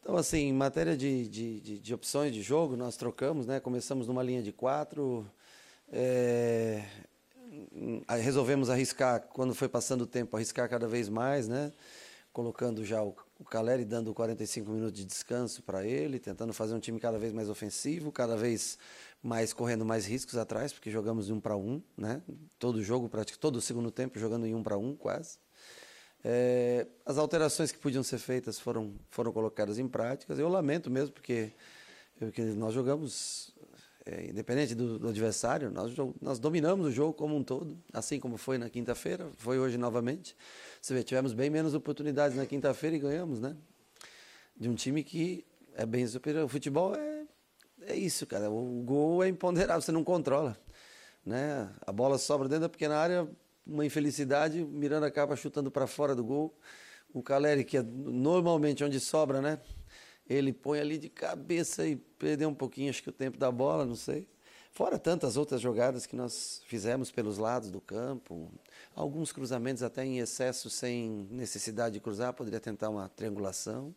Então, assim, em matéria de, de, de, de, opções de jogo, nós trocamos, né? Começamos numa linha de quatro, é, resolvemos arriscar, quando foi passando o tempo, arriscar cada vez mais, né? Colocando já o, o Caleri dando 45 minutos de descanso para ele, tentando fazer um time cada vez mais ofensivo, cada vez mais correndo mais riscos atrás, porque jogamos de um para um, né? Todo jogo, praticamente todo o segundo tempo jogando em um para um, quase. É, as alterações que podiam ser feitas foram, foram colocadas em práticas. Eu lamento mesmo, porque, porque nós jogamos, é, independente do, do, adversário, nós, nós dominamos o jogo como um todo, assim como foi na quinta-feira, foi hoje novamente. Você vê, tivemos bem menos oportunidades na quinta-feira e ganhamos, né? De um time que é bem superior. O futebol é, é isso, cara. O gol é imponderável, você não controla. Né? A bola sobra dentro da pequena área, uma infelicidade, Miranda acaba chutando para fora do gol. O Caleri, que é normalmente onde sobra, né? Ele põe ali de cabeça e perdeu um pouquinho, acho que o tempo da bola, não sei. Fora tantas outras jogadas que nós fizemos pelos lados do campo, alguns cruzamentos até em excesso, sem necessidade de cruzar, poderia tentar uma triangulação.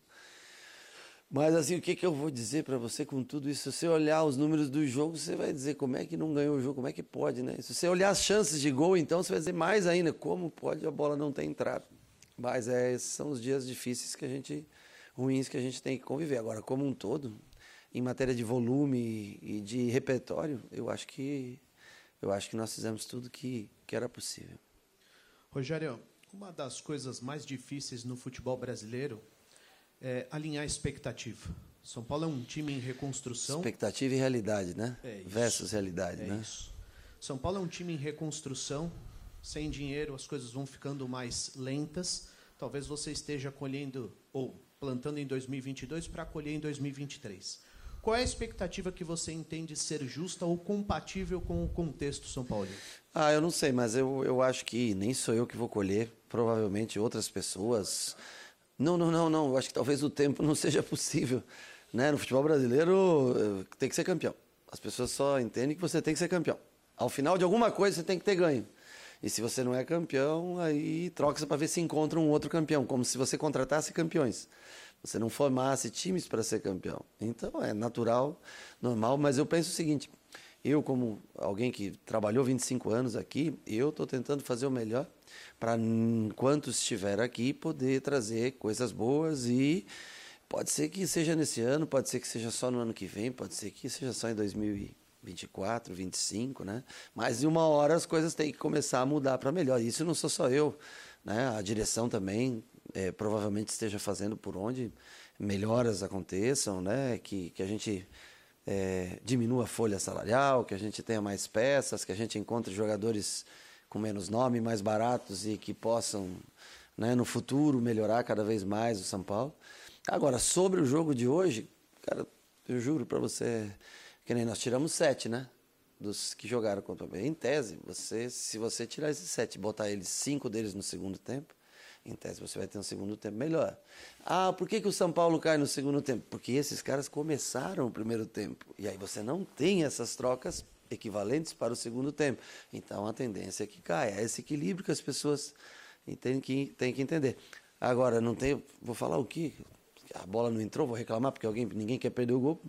Mas assim, o que, que eu vou dizer para você com tudo isso? Se você olhar os números do jogo, você vai dizer como é que não ganhou o jogo, como é que pode, né? Se você olhar as chances de gol, então você vai dizer mais ainda, como pode a bola não ter entrado. Mas é, esses são os dias difíceis que a gente, ruins que a gente tem que conviver. Agora, como um todo, em matéria de volume e de repertório, eu acho que eu acho que nós fizemos tudo que, que era possível. Rogério, uma das coisas mais difíceis no futebol brasileiro é, alinhar a expectativa. São Paulo é um time em reconstrução. Expectativa e realidade, né? É Versus realidade, é né? Isso. São Paulo é um time em reconstrução. Sem dinheiro, as coisas vão ficando mais lentas. Talvez você esteja colhendo ou plantando em 2022 para colher em 2023. Qual é a expectativa que você entende ser justa ou compatível com o contexto São Paulo? Ah, eu não sei, mas eu, eu acho que nem sou eu que vou colher, provavelmente outras pessoas. Não, não, não, não. Eu acho que talvez o tempo não seja possível. Né? No futebol brasileiro eh, tem que ser campeão. As pessoas só entendem que você tem que ser campeão. Ao final de alguma coisa você tem que ter ganho. E se você não é campeão, aí troca-se para ver se encontra um outro campeão, como se você contratasse campeões. Você não formasse times para ser campeão. Então é natural, normal, mas eu penso o seguinte: eu, como alguém que trabalhou 25 anos aqui, eu estou tentando fazer o melhor para, enquanto estiver aqui, poder trazer coisas boas e pode ser que seja nesse ano, pode ser que seja só no ano que vem, pode ser que seja só em 2024, 25, né? Mas de uma hora as coisas têm que começar a mudar para melhor. Isso não sou só eu, né? A direção também é, provavelmente esteja fazendo por onde melhoras aconteçam, né? Que, que a gente é, diminua a folha salarial, que a gente tenha mais peças, que a gente encontre jogadores com menos nome, mais baratos e que possam, né, no futuro, melhorar cada vez mais o São Paulo. Agora, sobre o jogo de hoje, cara, Eu juro para você, que nem nós tiramos sete, né? Dos que jogaram contra o Em tese, você, se você tirar esses sete e botar eles, cinco deles no segundo tempo, em tese você vai ter um segundo tempo melhor. Ah, por que, que o São Paulo cai no segundo tempo? Porque esses caras começaram o primeiro tempo. E aí você não tem essas trocas equivalentes para o segundo tempo. Então a tendência é que caia. É esse equilíbrio que as pessoas têm que, têm que entender. Agora, não tem. Vou falar o quê? A bola não entrou, vou reclamar porque alguém, ninguém quer perder o gol.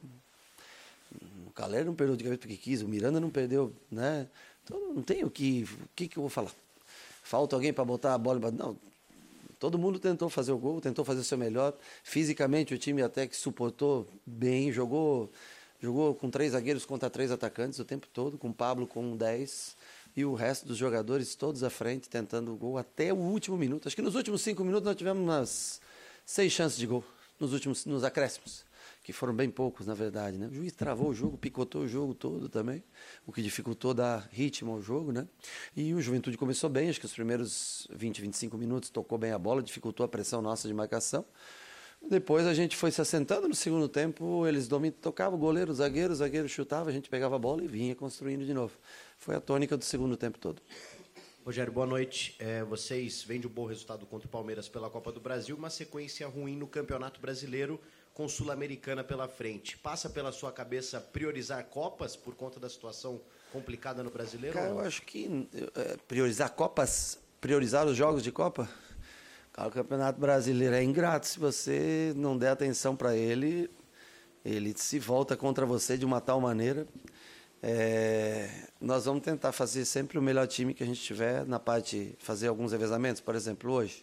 Calera não perdeu de cabeça porque quis, o Miranda não perdeu, né? Então não tem o que. O que, que eu vou falar? Falta alguém para botar a bola. Não, todo mundo tentou fazer o gol, tentou fazer o seu melhor. Fisicamente o time até que suportou bem, jogou Jogou com três zagueiros contra três atacantes o tempo todo, com o Pablo com 10 e o resto dos jogadores todos à frente, tentando o gol até o último minuto. Acho que nos últimos cinco minutos nós tivemos umas seis chances de gol, nos últimos nos acréscimos, que foram bem poucos, na verdade. Né? O juiz travou o jogo, picotou o jogo todo também, o que dificultou dar ritmo ao jogo. Né? E o Juventude começou bem, acho que os primeiros 20, 25 minutos tocou bem a bola, dificultou a pressão nossa de marcação. Depois a gente foi se assentando no segundo tempo, eles dominavam, tocavam goleiro, zagueiro, zagueiro chutava, a gente pegava a bola e vinha construindo de novo. Foi a tônica do segundo tempo todo. Rogério, boa noite. É, vocês vêm de um bom resultado contra o Palmeiras pela Copa do Brasil, uma sequência ruim no Campeonato Brasileiro com Sul-Americana pela frente. Passa pela sua cabeça priorizar Copas por conta da situação complicada no Brasileiro? Cara, eu acho que é, priorizar Copas, priorizar os jogos de Copa, o Campeonato Brasileiro é ingrato. Se você não der atenção para ele, ele se volta contra você de uma tal maneira. É, nós vamos tentar fazer sempre o melhor time que a gente tiver na parte, fazer alguns revezamentos. Por exemplo, hoje,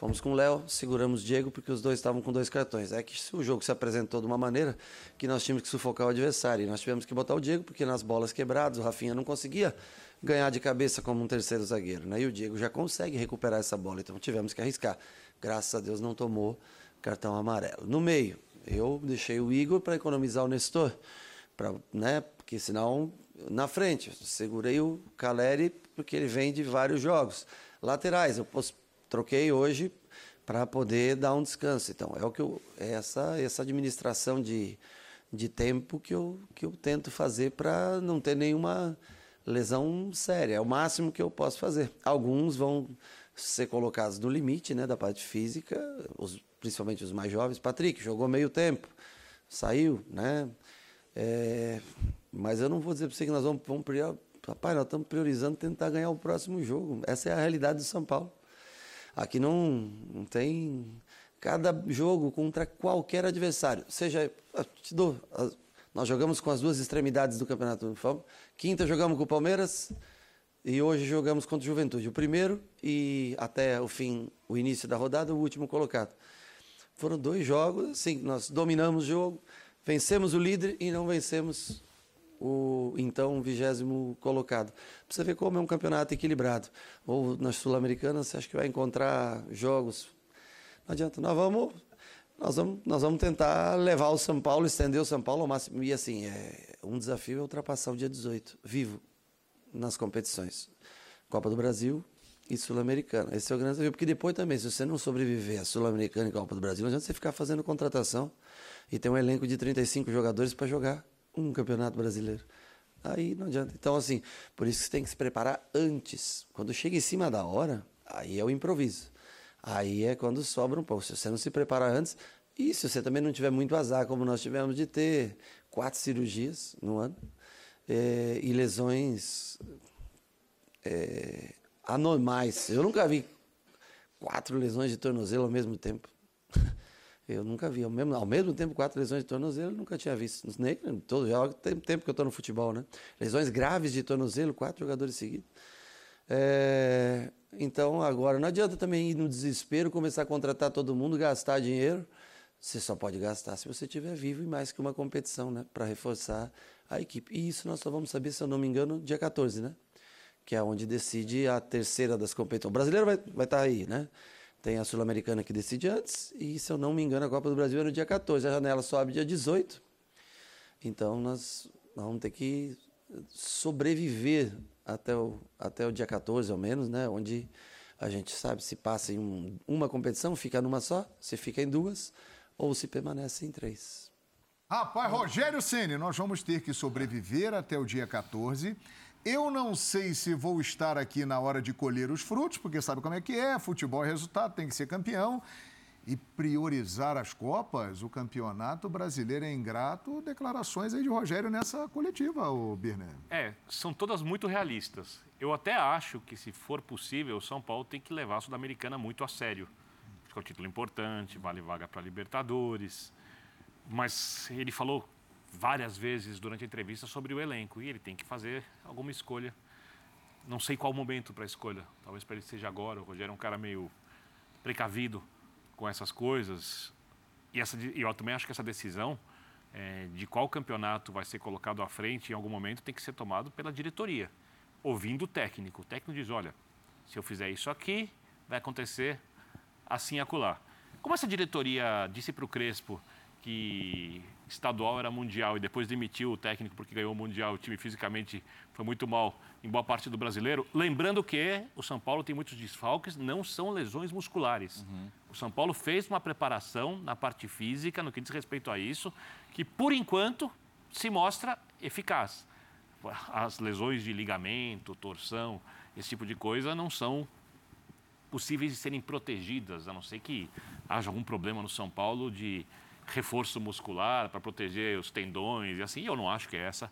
fomos com o Léo, seguramos o Diego porque os dois estavam com dois cartões. É que o jogo se apresentou de uma maneira que nós tínhamos que sufocar o adversário. E nós tivemos que botar o Diego porque nas bolas quebradas o Rafinha não conseguia ganhar de cabeça como um terceiro zagueiro. Né? E o Diego já consegue recuperar essa bola, então tivemos que arriscar. Graças a Deus não tomou cartão amarelo. No meio, eu deixei o Igor para economizar o Nestor, pra, né? porque senão, na frente, segurei o Caleri porque ele vem de vários jogos. Laterais, eu troquei hoje para poder dar um descanso. Então, é o que eu, é essa, essa administração de, de tempo que eu, que eu tento fazer para não ter nenhuma lesão séria, é o máximo que eu posso fazer. Alguns vão ser colocados no limite né, da parte física, os, principalmente os mais jovens. Patrick jogou meio tempo, saiu, né? É, mas eu não vou dizer para você que nós vamos, vamos priorizar. Rapaz, nós estamos priorizando tentar ganhar o próximo jogo. Essa é a realidade do São Paulo. Aqui não, não tem. Cada jogo contra qualquer adversário, seja. Te dou. Nós jogamos com as duas extremidades do campeonato. Quinta jogamos com o Palmeiras e hoje jogamos contra o Juventude. O primeiro e até o fim, o início da rodada, o último colocado. Foram dois jogos, assim, nós dominamos o jogo, vencemos o líder e não vencemos o então vigésimo colocado. Pra você ver como é um campeonato equilibrado. Ou nas Sul-Americanas, você acha que vai encontrar jogos. Não adianta, nós vamos, nós vamos, nós vamos tentar levar o São Paulo, estender o São Paulo ao máximo. E assim, é, um desafio é ultrapassar o dia 18, vivo, nas competições. Copa do Brasil e Sul-Americana. Esse é o grande desafio, porque depois também, se você não sobreviver a Sul-Americana e Copa do Brasil, não adianta você ficar fazendo contratação e ter um elenco de 35 jogadores para jogar um campeonato brasileiro. Aí não adianta. Então, assim, por isso que você tem que se preparar antes. Quando chega em cima da hora, aí é o improviso. Aí é quando sobra um pouco. Se você não se preparar antes, e se você também não tiver muito azar, como nós tivemos de ter quatro cirurgias no ano é, e lesões é, anormais. Eu nunca vi quatro lesões de tornozelo ao mesmo tempo. [LAUGHS] Eu nunca vi. Ao mesmo, ao mesmo tempo, quatro lesões de tornozelo, nunca tinha visto. Nem, todo, já tem tempo que eu estou no futebol, né? Lesões graves de tornozelo, quatro jogadores seguidos. É, então, agora, não adianta também ir no desespero, começar a contratar todo mundo, gastar dinheiro. Você só pode gastar se você estiver vivo e mais que uma competição, né? Para reforçar a equipe. E isso nós só vamos saber, se eu não me engano, dia 14, né? Que é onde decide a terceira das competições. O brasileiro vai, vai estar tá aí, né? Tem a Sul-Americana que decide antes, e se eu não me engano, a Copa do Brasil é no dia 14. A janela sobe dia 18. Então nós, vamos ter que sobreviver até o, até o dia 14, ao menos, né? Onde a gente sabe se passa em um, uma competição, fica numa só, se fica em duas ou se permanece em três. Rapaz, Rogério Ceni, nós vamos ter que sobreviver até o dia 14. Eu não sei se vou estar aqui na hora de colher os frutos, porque sabe como é que é, futebol é resultado, tem que ser campeão. E priorizar as Copas, o campeonato brasileiro é ingrato, declarações aí de Rogério nessa coletiva, o Birner. É, são todas muito realistas. Eu até acho que, se for possível, o São Paulo tem que levar a Sul-Americana muito a sério. Acho que é um título importante, vale vaga para Libertadores. Mas ele falou várias vezes durante a entrevista sobre o elenco e ele tem que fazer alguma escolha. Não sei qual momento para a escolha. Talvez para ele seja agora. O Rogério é um cara meio precavido com essas coisas. E essa, eu também acho que essa decisão é, de qual campeonato vai ser colocado à frente em algum momento tem que ser tomado pela diretoria, ouvindo o técnico. O técnico diz: olha, se eu fizer isso aqui, vai acontecer assim acolá. Como essa diretoria disse para o Crespo que estadual era mundial e depois demitiu o técnico porque ganhou o mundial, o time fisicamente foi muito mal em boa parte do brasileiro. Lembrando que o São Paulo tem muitos desfalques, não são lesões musculares. Uhum. O São Paulo fez uma preparação na parte física, no que diz respeito a isso, que por enquanto se mostra eficaz. As lesões de ligamento, torção, esse tipo de coisa não são possíveis de serem protegidas, a não ser que haja algum problema no São Paulo de reforço muscular para proteger os tendões e assim. Eu não acho que é essa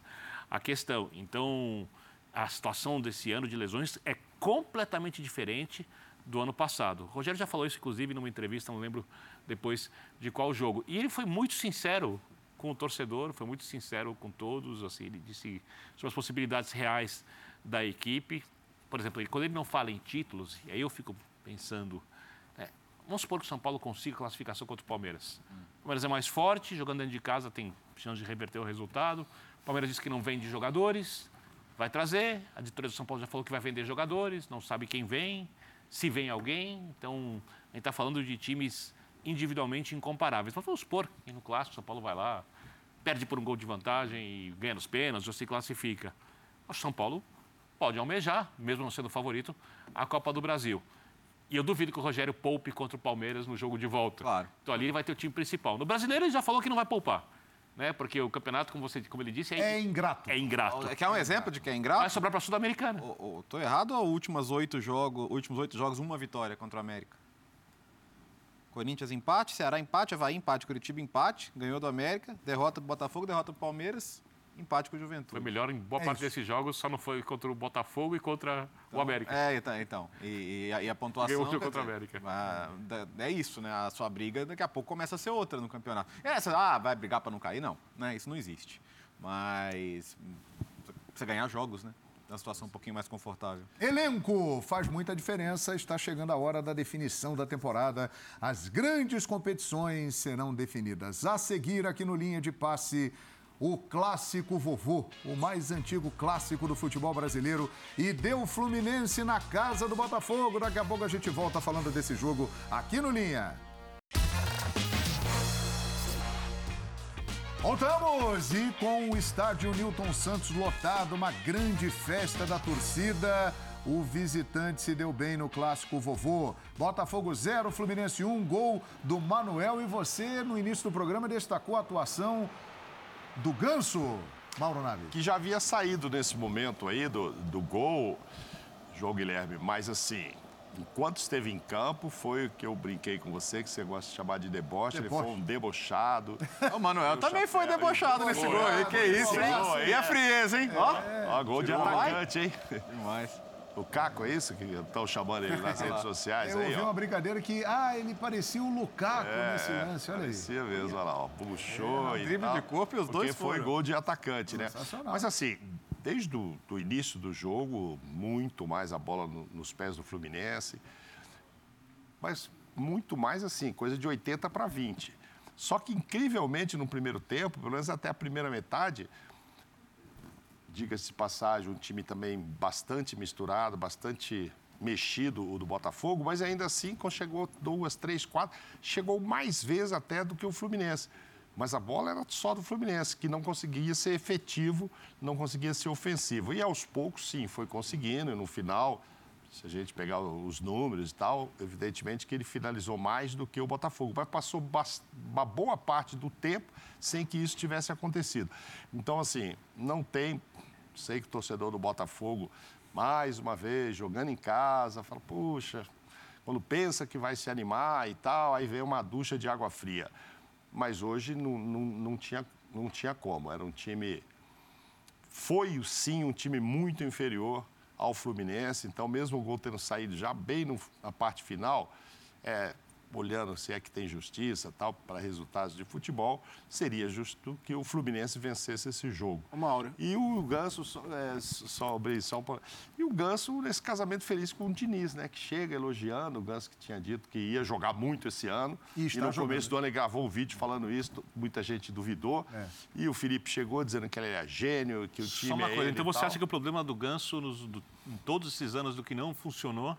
a questão. Então, a situação desse ano de lesões é completamente diferente do ano passado. O Rogério já falou isso, inclusive, numa entrevista, não lembro depois de qual jogo. E ele foi muito sincero com o torcedor, foi muito sincero com todos. Assim, ele disse sobre as possibilidades reais da equipe. Por exemplo, quando ele não fala em títulos, e aí eu fico pensando Vamos supor que o São Paulo consiga classificação contra o Palmeiras. Palmeiras é mais forte, jogando dentro de casa tem chance de reverter o resultado. O Palmeiras disse que não vende jogadores, vai trazer. A diretoria do São Paulo já falou que vai vender jogadores, não sabe quem vem, se vem alguém. Então, a gente está falando de times individualmente incomparáveis. Mas vamos supor que no clássico o São Paulo vai lá, perde por um gol de vantagem e ganha nos pênaltis, ou se classifica. O São Paulo pode almejar, mesmo não sendo favorito, a Copa do Brasil. E eu duvido que o Rogério poupe contra o Palmeiras no jogo de volta. Claro. Então ali ele vai ter o time principal. No brasileiro ele já falou que não vai poupar. Né? Porque o campeonato, como, você, como ele disse, é, é ingrato. É ingrato. Quer um exemplo de que é ingrato? Vai sobrar para a Sul-Americana. Estou errado ou últimos oito jogos, últimos oito jogos, uma vitória contra o América? Corinthians empate, Ceará empate, Havaí empate, Curitiba empate, ganhou do América, derrota do Botafogo, derrota do Palmeiras, empate com o Juventude. Foi melhor em boa é parte isso. desses jogos, só não foi contra o Botafogo e contra então, o América. É, então. então. E, e, a, e a pontuação. Ganhou contra dizer, o América. A, é isso, né? A sua briga daqui a pouco começa a ser outra no campeonato. Essa, ah, vai brigar para não cair? Não, né? Isso não existe. Mas você ganhar jogos, né? uma situação um pouquinho mais confortável. Elenco faz muita diferença. Está chegando a hora da definição da temporada. As grandes competições serão definidas. A seguir, aqui no Linha de Passe, o clássico vovô, o mais antigo clássico do futebol brasileiro, e deu Fluminense na casa do Botafogo. Daqui a pouco a gente volta falando desse jogo aqui no Linha. Voltamos e com o estádio Newton Santos lotado, uma grande festa da torcida. O visitante se deu bem no clássico vovô. Botafogo 0, Fluminense 1, um, gol do Manuel. E você, no início do programa, destacou a atuação do Ganso, Mauro Navi. Que já havia saído nesse momento aí do, do gol, João Guilherme, mas assim, enquanto esteve em campo, foi o que eu brinquei com você, que você gosta de chamar de deboche, Deboche. ele foi um debochado. [LAUGHS] O Manuel também foi debochado nesse gol aí, que isso, hein? E a frieza, hein? Ó, Ó, gol de atacante, hein? Demais. O Caco, é isso que estão chamando ele nas [LAUGHS] redes sociais Eu aí, ouvi ó. uma brincadeira que, ah, ele parecia o Lukaku nesse lance, olha aí. Parecia mesmo, olha lá, ó. Puxou É, e drible de corpo e os dois foi foram. gol de atacante, né? Mas assim, desde o do início do jogo, muito mais a bola no- nos pés do Fluminense. Mas muito mais assim, coisa de 80 para 20. Só que, incrivelmente, no primeiro tempo, pelo menos até a primeira metade, diga-se passagem, um time também bastante misturado, bastante mexido, o do Botafogo, mas ainda assim, quando chegou duas, três, quatro, chegou mais vezes até do que o Fluminense. Mas a bola era só do Fluminense, que não conseguia ser efetivo, não conseguia ser ofensivo. E aos poucos, sim, foi conseguindo, e no final Se a gente pegar os números e tal, evidentemente que ele finalizou mais do que o Botafogo, mas passou uma boa parte do tempo sem que isso tivesse acontecido. Então, assim, não tem. Sei que o torcedor do Botafogo, mais uma vez, jogando em casa, fala, puxa, quando pensa que vai se animar e tal, aí vem uma ducha de água fria. Mas hoje não, não, não, tinha, não tinha como. Era um time. Foi sim um time muito inferior ao Fluminense. Então, mesmo o gol tendo saído já bem no, na parte final, é, olhando se é que tem justiça tal para resultados de futebol, seria justo que o Fluminense vencesse esse jogo. Uma hora. E o Ganso é, sobre São Paulo. E o Ganso nesse casamento feliz com o Diniz, né? Que chega elogiando o Ganso que tinha dito que ia jogar muito esse ano. E, e no jogando. começo do ano ele gravou um vídeo falando isso, muita gente duvidou. É. E o Felipe chegou dizendo que ele era gênio, que o time. Só uma é coisa, então você acha que o problema do Ganso nos, do, em todos esses anos do que não funcionou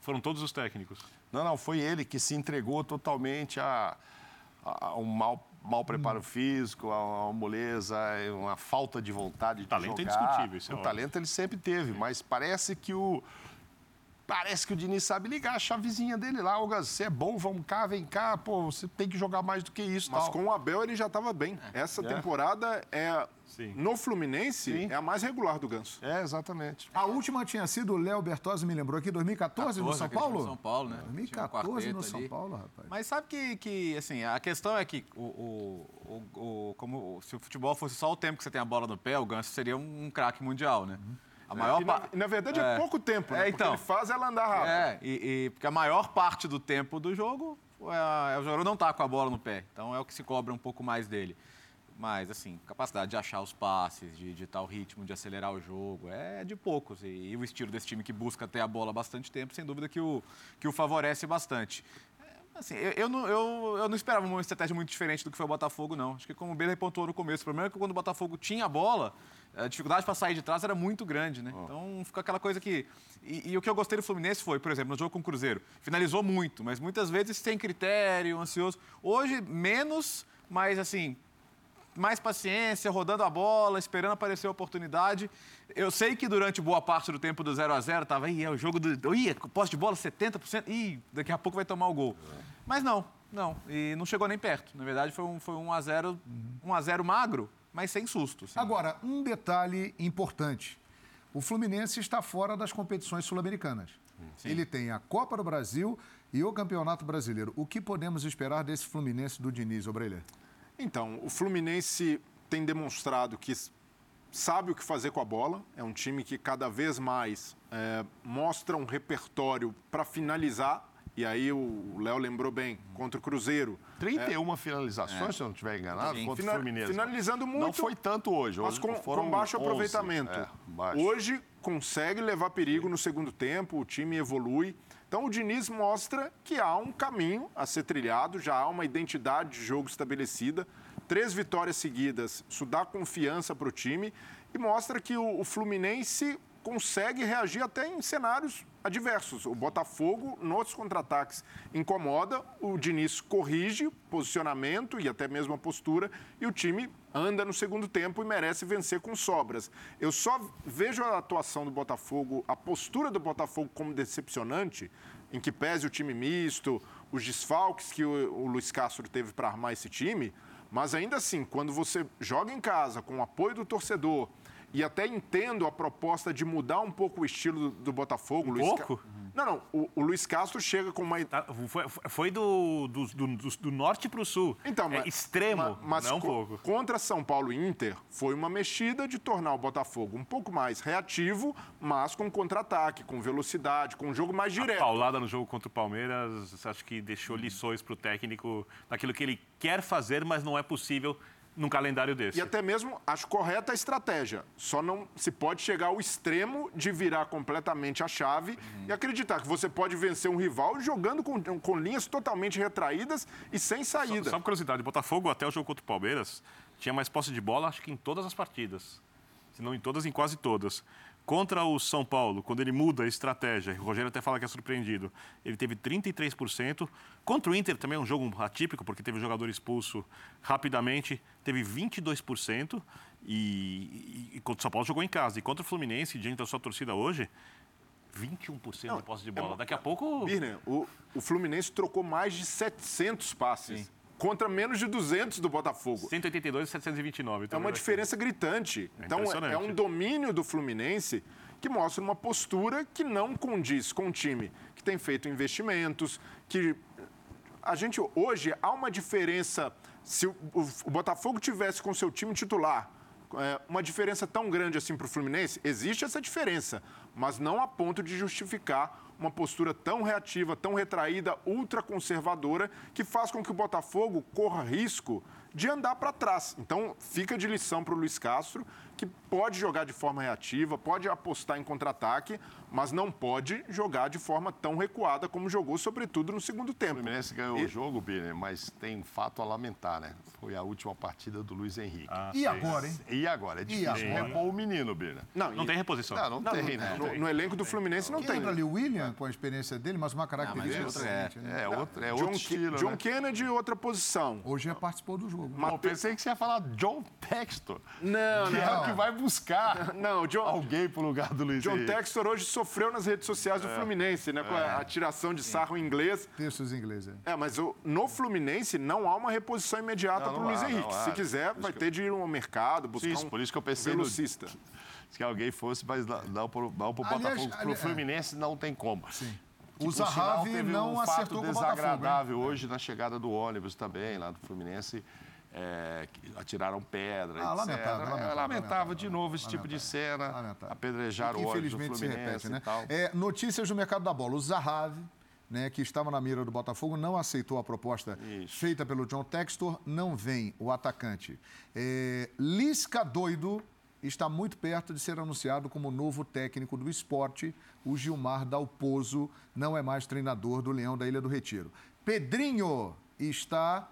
foram todos os técnicos? Não, não, foi ele que se entregou totalmente a, a, um mau, mau preparo hum. físico, a uma moleza, uma falta de vontade de talento jogar. é indiscutível, isso é O óbvio. talento ele sempre teve, mas parece que o Parece que o Diniz sabe ligar a chavezinha dele lá. Ô, você é bom, vamos cá, vem cá. Pô, você tem que jogar mais do que isso. Mas tal. com o Abel ele já estava bem. É. Essa é. temporada é Sim. no Fluminense Sim. é a mais regular do Ganso. É, exatamente. A última tinha sido o Léo Bertozzi, me lembrou aqui, 2014 14, no São Paulo? No São Paulo, né? 2014 no São ali. Paulo, rapaz. Mas sabe que, que, assim, a questão é que o, o, o, o como, se o futebol fosse só o tempo que você tem a bola no pé, o Ganso seria um, um craque mundial, né? Uhum. A maior na, na, verdade é, é, pouco tempo, né? É, então, porque ele faz ela andar rápido. É, e, e, porque a maior parte do tempo do jogo é, é, o jogador não tá com a bola no pé. Então é o que se cobra um pouco mais dele. Mas, assim, capacidade de achar os passes, de editar o ritmo, de acelerar o jogo, é de poucos. E, e, o estilo desse time que busca ter a bola bastante tempo, sem dúvida que o, que o favorece bastante. É, assim, eu, eu, não, eu, eu não esperava uma estratégia muito diferente do que foi o Botafogo, não. Acho que como o Bela pontuou no começo, o problema é que quando o Botafogo tinha a bola, a dificuldade para sair de trás era muito grande, né? Oh. Então fica aquela coisa que. E, e, o que eu gostei do Fluminense foi, por exemplo, no jogo com o Cruzeiro, finalizou muito, mas muitas vezes sem critério, ansioso. Hoje, menos, mas assim, mais paciência, rodando a bola, esperando aparecer a oportunidade. Eu sei que durante boa parte do tempo do 0 a 0 estava aí, é o jogo do. Ih, posse de bola 70%, ih, daqui a pouco vai tomar o gol. Mas não, não. E não chegou nem perto. Na verdade, foi um, foi um a 0 um a 0 magro, mas sem susto. Sim. Agora, um detalhe importante. O Fluminense está fora das competições sul-americanas. Ele tem a Copa do Brasil e o Campeonato Brasileiro. O que podemos esperar desse Fluminense do Diniz, Obreilha? Então, o Fluminense tem demonstrado que sabe o que fazer com a bola. É um time que cada vez mais é, mostra um repertório para finalizar e aí o Léo lembrou bem, contra o Cruzeiro. 31 é, finalizações, é. se eu não estiver enganado, Sim. contra Final, o Fluminense. Finalizando muito. Não foi tanto hoje. Mas com, com baixo 11, aproveitamento. É, baixo. Hoje consegue levar perigo no segundo tempo, o time evolui. Então o Diniz mostra que há um caminho a ser trilhado, já há uma identidade de jogo estabelecida. Três vitórias seguidas, isso dá confiança para o time e mostra que o, o Fluminense consegue reagir até em cenários adversos. O Botafogo, nos contra-ataques, incomoda, o Diniz corrige posicionamento e até mesmo a postura, e o time anda no segundo tempo e merece vencer com sobras. Eu só vejo a atuação do Botafogo, a postura do Botafogo como decepcionante, em que pese o time misto, os desfalques que o, Luiz Castro teve para armar esse time, mas ainda assim, quando você joga em casa com o apoio do torcedor, e até entendo a proposta de mudar um pouco o estilo do, do Botafogo. Um Luiz pouco? Ca... Não, não. O, o, Luiz Castro chega com uma. Tá, foi, foi do, do, do, do norte para o sul. Então, é mas, extremo, mas, não um pouco. Contra São Paulo e Inter, foi uma mexida de tornar o Botafogo um pouco mais reativo, mas com contra-ataque, com velocidade, com um jogo mais direto. A paulada no jogo contra o Palmeiras, acho que deixou lições para o técnico naquilo que ele quer fazer, mas não é possível num calendário desse. E até mesmo acho correta a estratégia. Só não se pode chegar ao extremo de virar completamente a chave uhum. e acreditar que você pode vencer um rival jogando com, com linhas totalmente retraídas e sem saída. Só, só uma curiosidade, Botafogo até o jogo contra o Palmeiras tinha mais posse de bola, acho que em todas as partidas. Se não em todas, em quase todas. Contra o São Paulo, quando ele muda a estratégia, o Rogério até fala que é surpreendido, ele teve 33%. Contra o Inter também é um jogo atípico, porque teve o jogador expulso rapidamente, teve 22%. E, e, e contra o São Paulo jogou em casa. E contra o Fluminense, diante da sua torcida hoje, 21% não, de posse de bola. É, Daqui a pouco. Birner, o, o Fluminense trocou mais de 700 passes. Sim. Contra menos de 200 do Botafogo. 182 e 729. É uma diferença gritante. É então, é um domínio do Fluminense que mostra uma postura que não condiz com um time que tem feito investimentos, que a gente hoje há uma diferença. Se o, o, o Botafogo tivesse com seu time titular é, uma diferença tão grande assim para o Fluminense, existe essa diferença, mas não a ponto de justificar uma postura tão reativa, tão retraída, ultraconservadora, que faz com que o Botafogo corra risco de andar para trás. Então, fica de lição para o Luiz Castro, que pode jogar de forma reativa, pode apostar em contra-ataque, mas não pode jogar de forma tão recuada como jogou, sobretudo no segundo tempo. O Fluminense ganhou e... o jogo, Biner, mas tem um fato a lamentar, né? Foi a última partida do Luiz Henrique. Ah, e agora, hein? E agora? É difícil repor o menino, Biner. Não, não e... tem reposição. Não, não, não tem. Não, no, no, elenco do Fluminense não tem. Entra ali o William, com a experiência dele, mas uma característica não, diferente. É, né? é, outro, é outro John, estilo, John né? Kennedy, outra posição. Hoje já participou do jogo. Mas eu pensei que você ia falar John Textor. Não, que não. É vai buscar [LAUGHS] não, John, alguém pro lugar do Luiz John Henrique. Textor hoje sofreu nas redes sociais do é. Fluminense, né? Com a tiração de sarro em inglês. Textos em inglês, é. É, mas o, no Fluminense não há uma reposição imediata para o Luiz Henrique. Se quiser, vai ter de ir ao mercado, buscar Isso, um por isso que eu pensei velocista. No, que alguém fosse, mas não para o Botafogo. Para o Fluminense não tem como. Sim. O Zahavi não um acertou com o Botafogo. desagradável hoje na chegada do ônibus também, lá do Fluminense. É, atiraram pedra, ah, lamentável, é, lamentável, lamentável, de novo esse tipo de cena, lamentável. apedrejar o ônibus do Fluminense se repete, né? É, notícias do mercado da bola. O Zahavi, né, que estava na mira do Botafogo, não aceitou a proposta Isso. feita pelo John Textor, não vem o atacante. É, Lisca Doido está muito perto de ser anunciado como novo técnico do esporte. O Gilmar Dalpozo não é mais treinador do Leão da Ilha do Retiro. Pedrinho está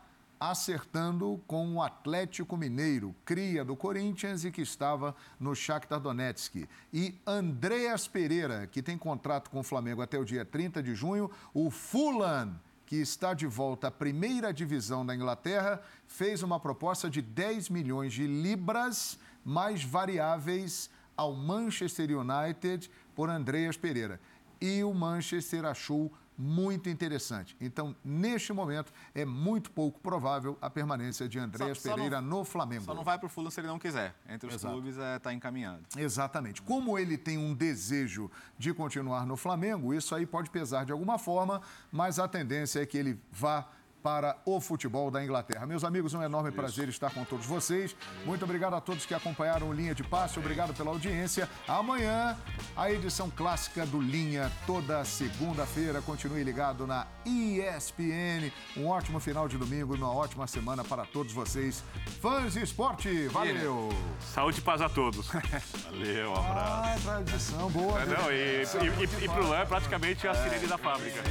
acertando com o Atlético Mineiro, cria do Corinthians e que estava no Shakhtar Donetsk. E Andreas Pereira, que tem contrato com o Flamengo até o dia 30 de junho, o Fulham, que está de volta à primeira divisão da Inglaterra, fez uma proposta de 10 milhões de libras mais variáveis ao Manchester United por Andreas Pereira. E o Manchester achou muito interessante. Então, neste momento, é muito pouco provável a permanência de Andréas Pereira não, no Flamengo. Só não vai para o Fulham se ele não quiser. Entre os Exato. clubes está é, tá encaminhado. Exatamente. Como ele tem um desejo de continuar no Flamengo, isso aí pode pesar de alguma forma, mas a tendência é que ele vá para o futebol da Inglaterra. Meus amigos, um enorme Isso. prazer estar com todos vocês. Muito obrigado a todos que acompanharam o Linha de Passe, obrigado pela audiência. Amanhã, a edição clássica do Linha, toda segunda-feira. Continue ligado na ESPN. Um ótimo final de domingo, uma ótima semana para todos vocês. Fãs de esporte, valeu! Saúde e paz a todos. [LAUGHS] valeu, um abraço. Ah, é tradição, boa. É, não, e, e, e, e pro Lã é praticamente a sirene da fábrica.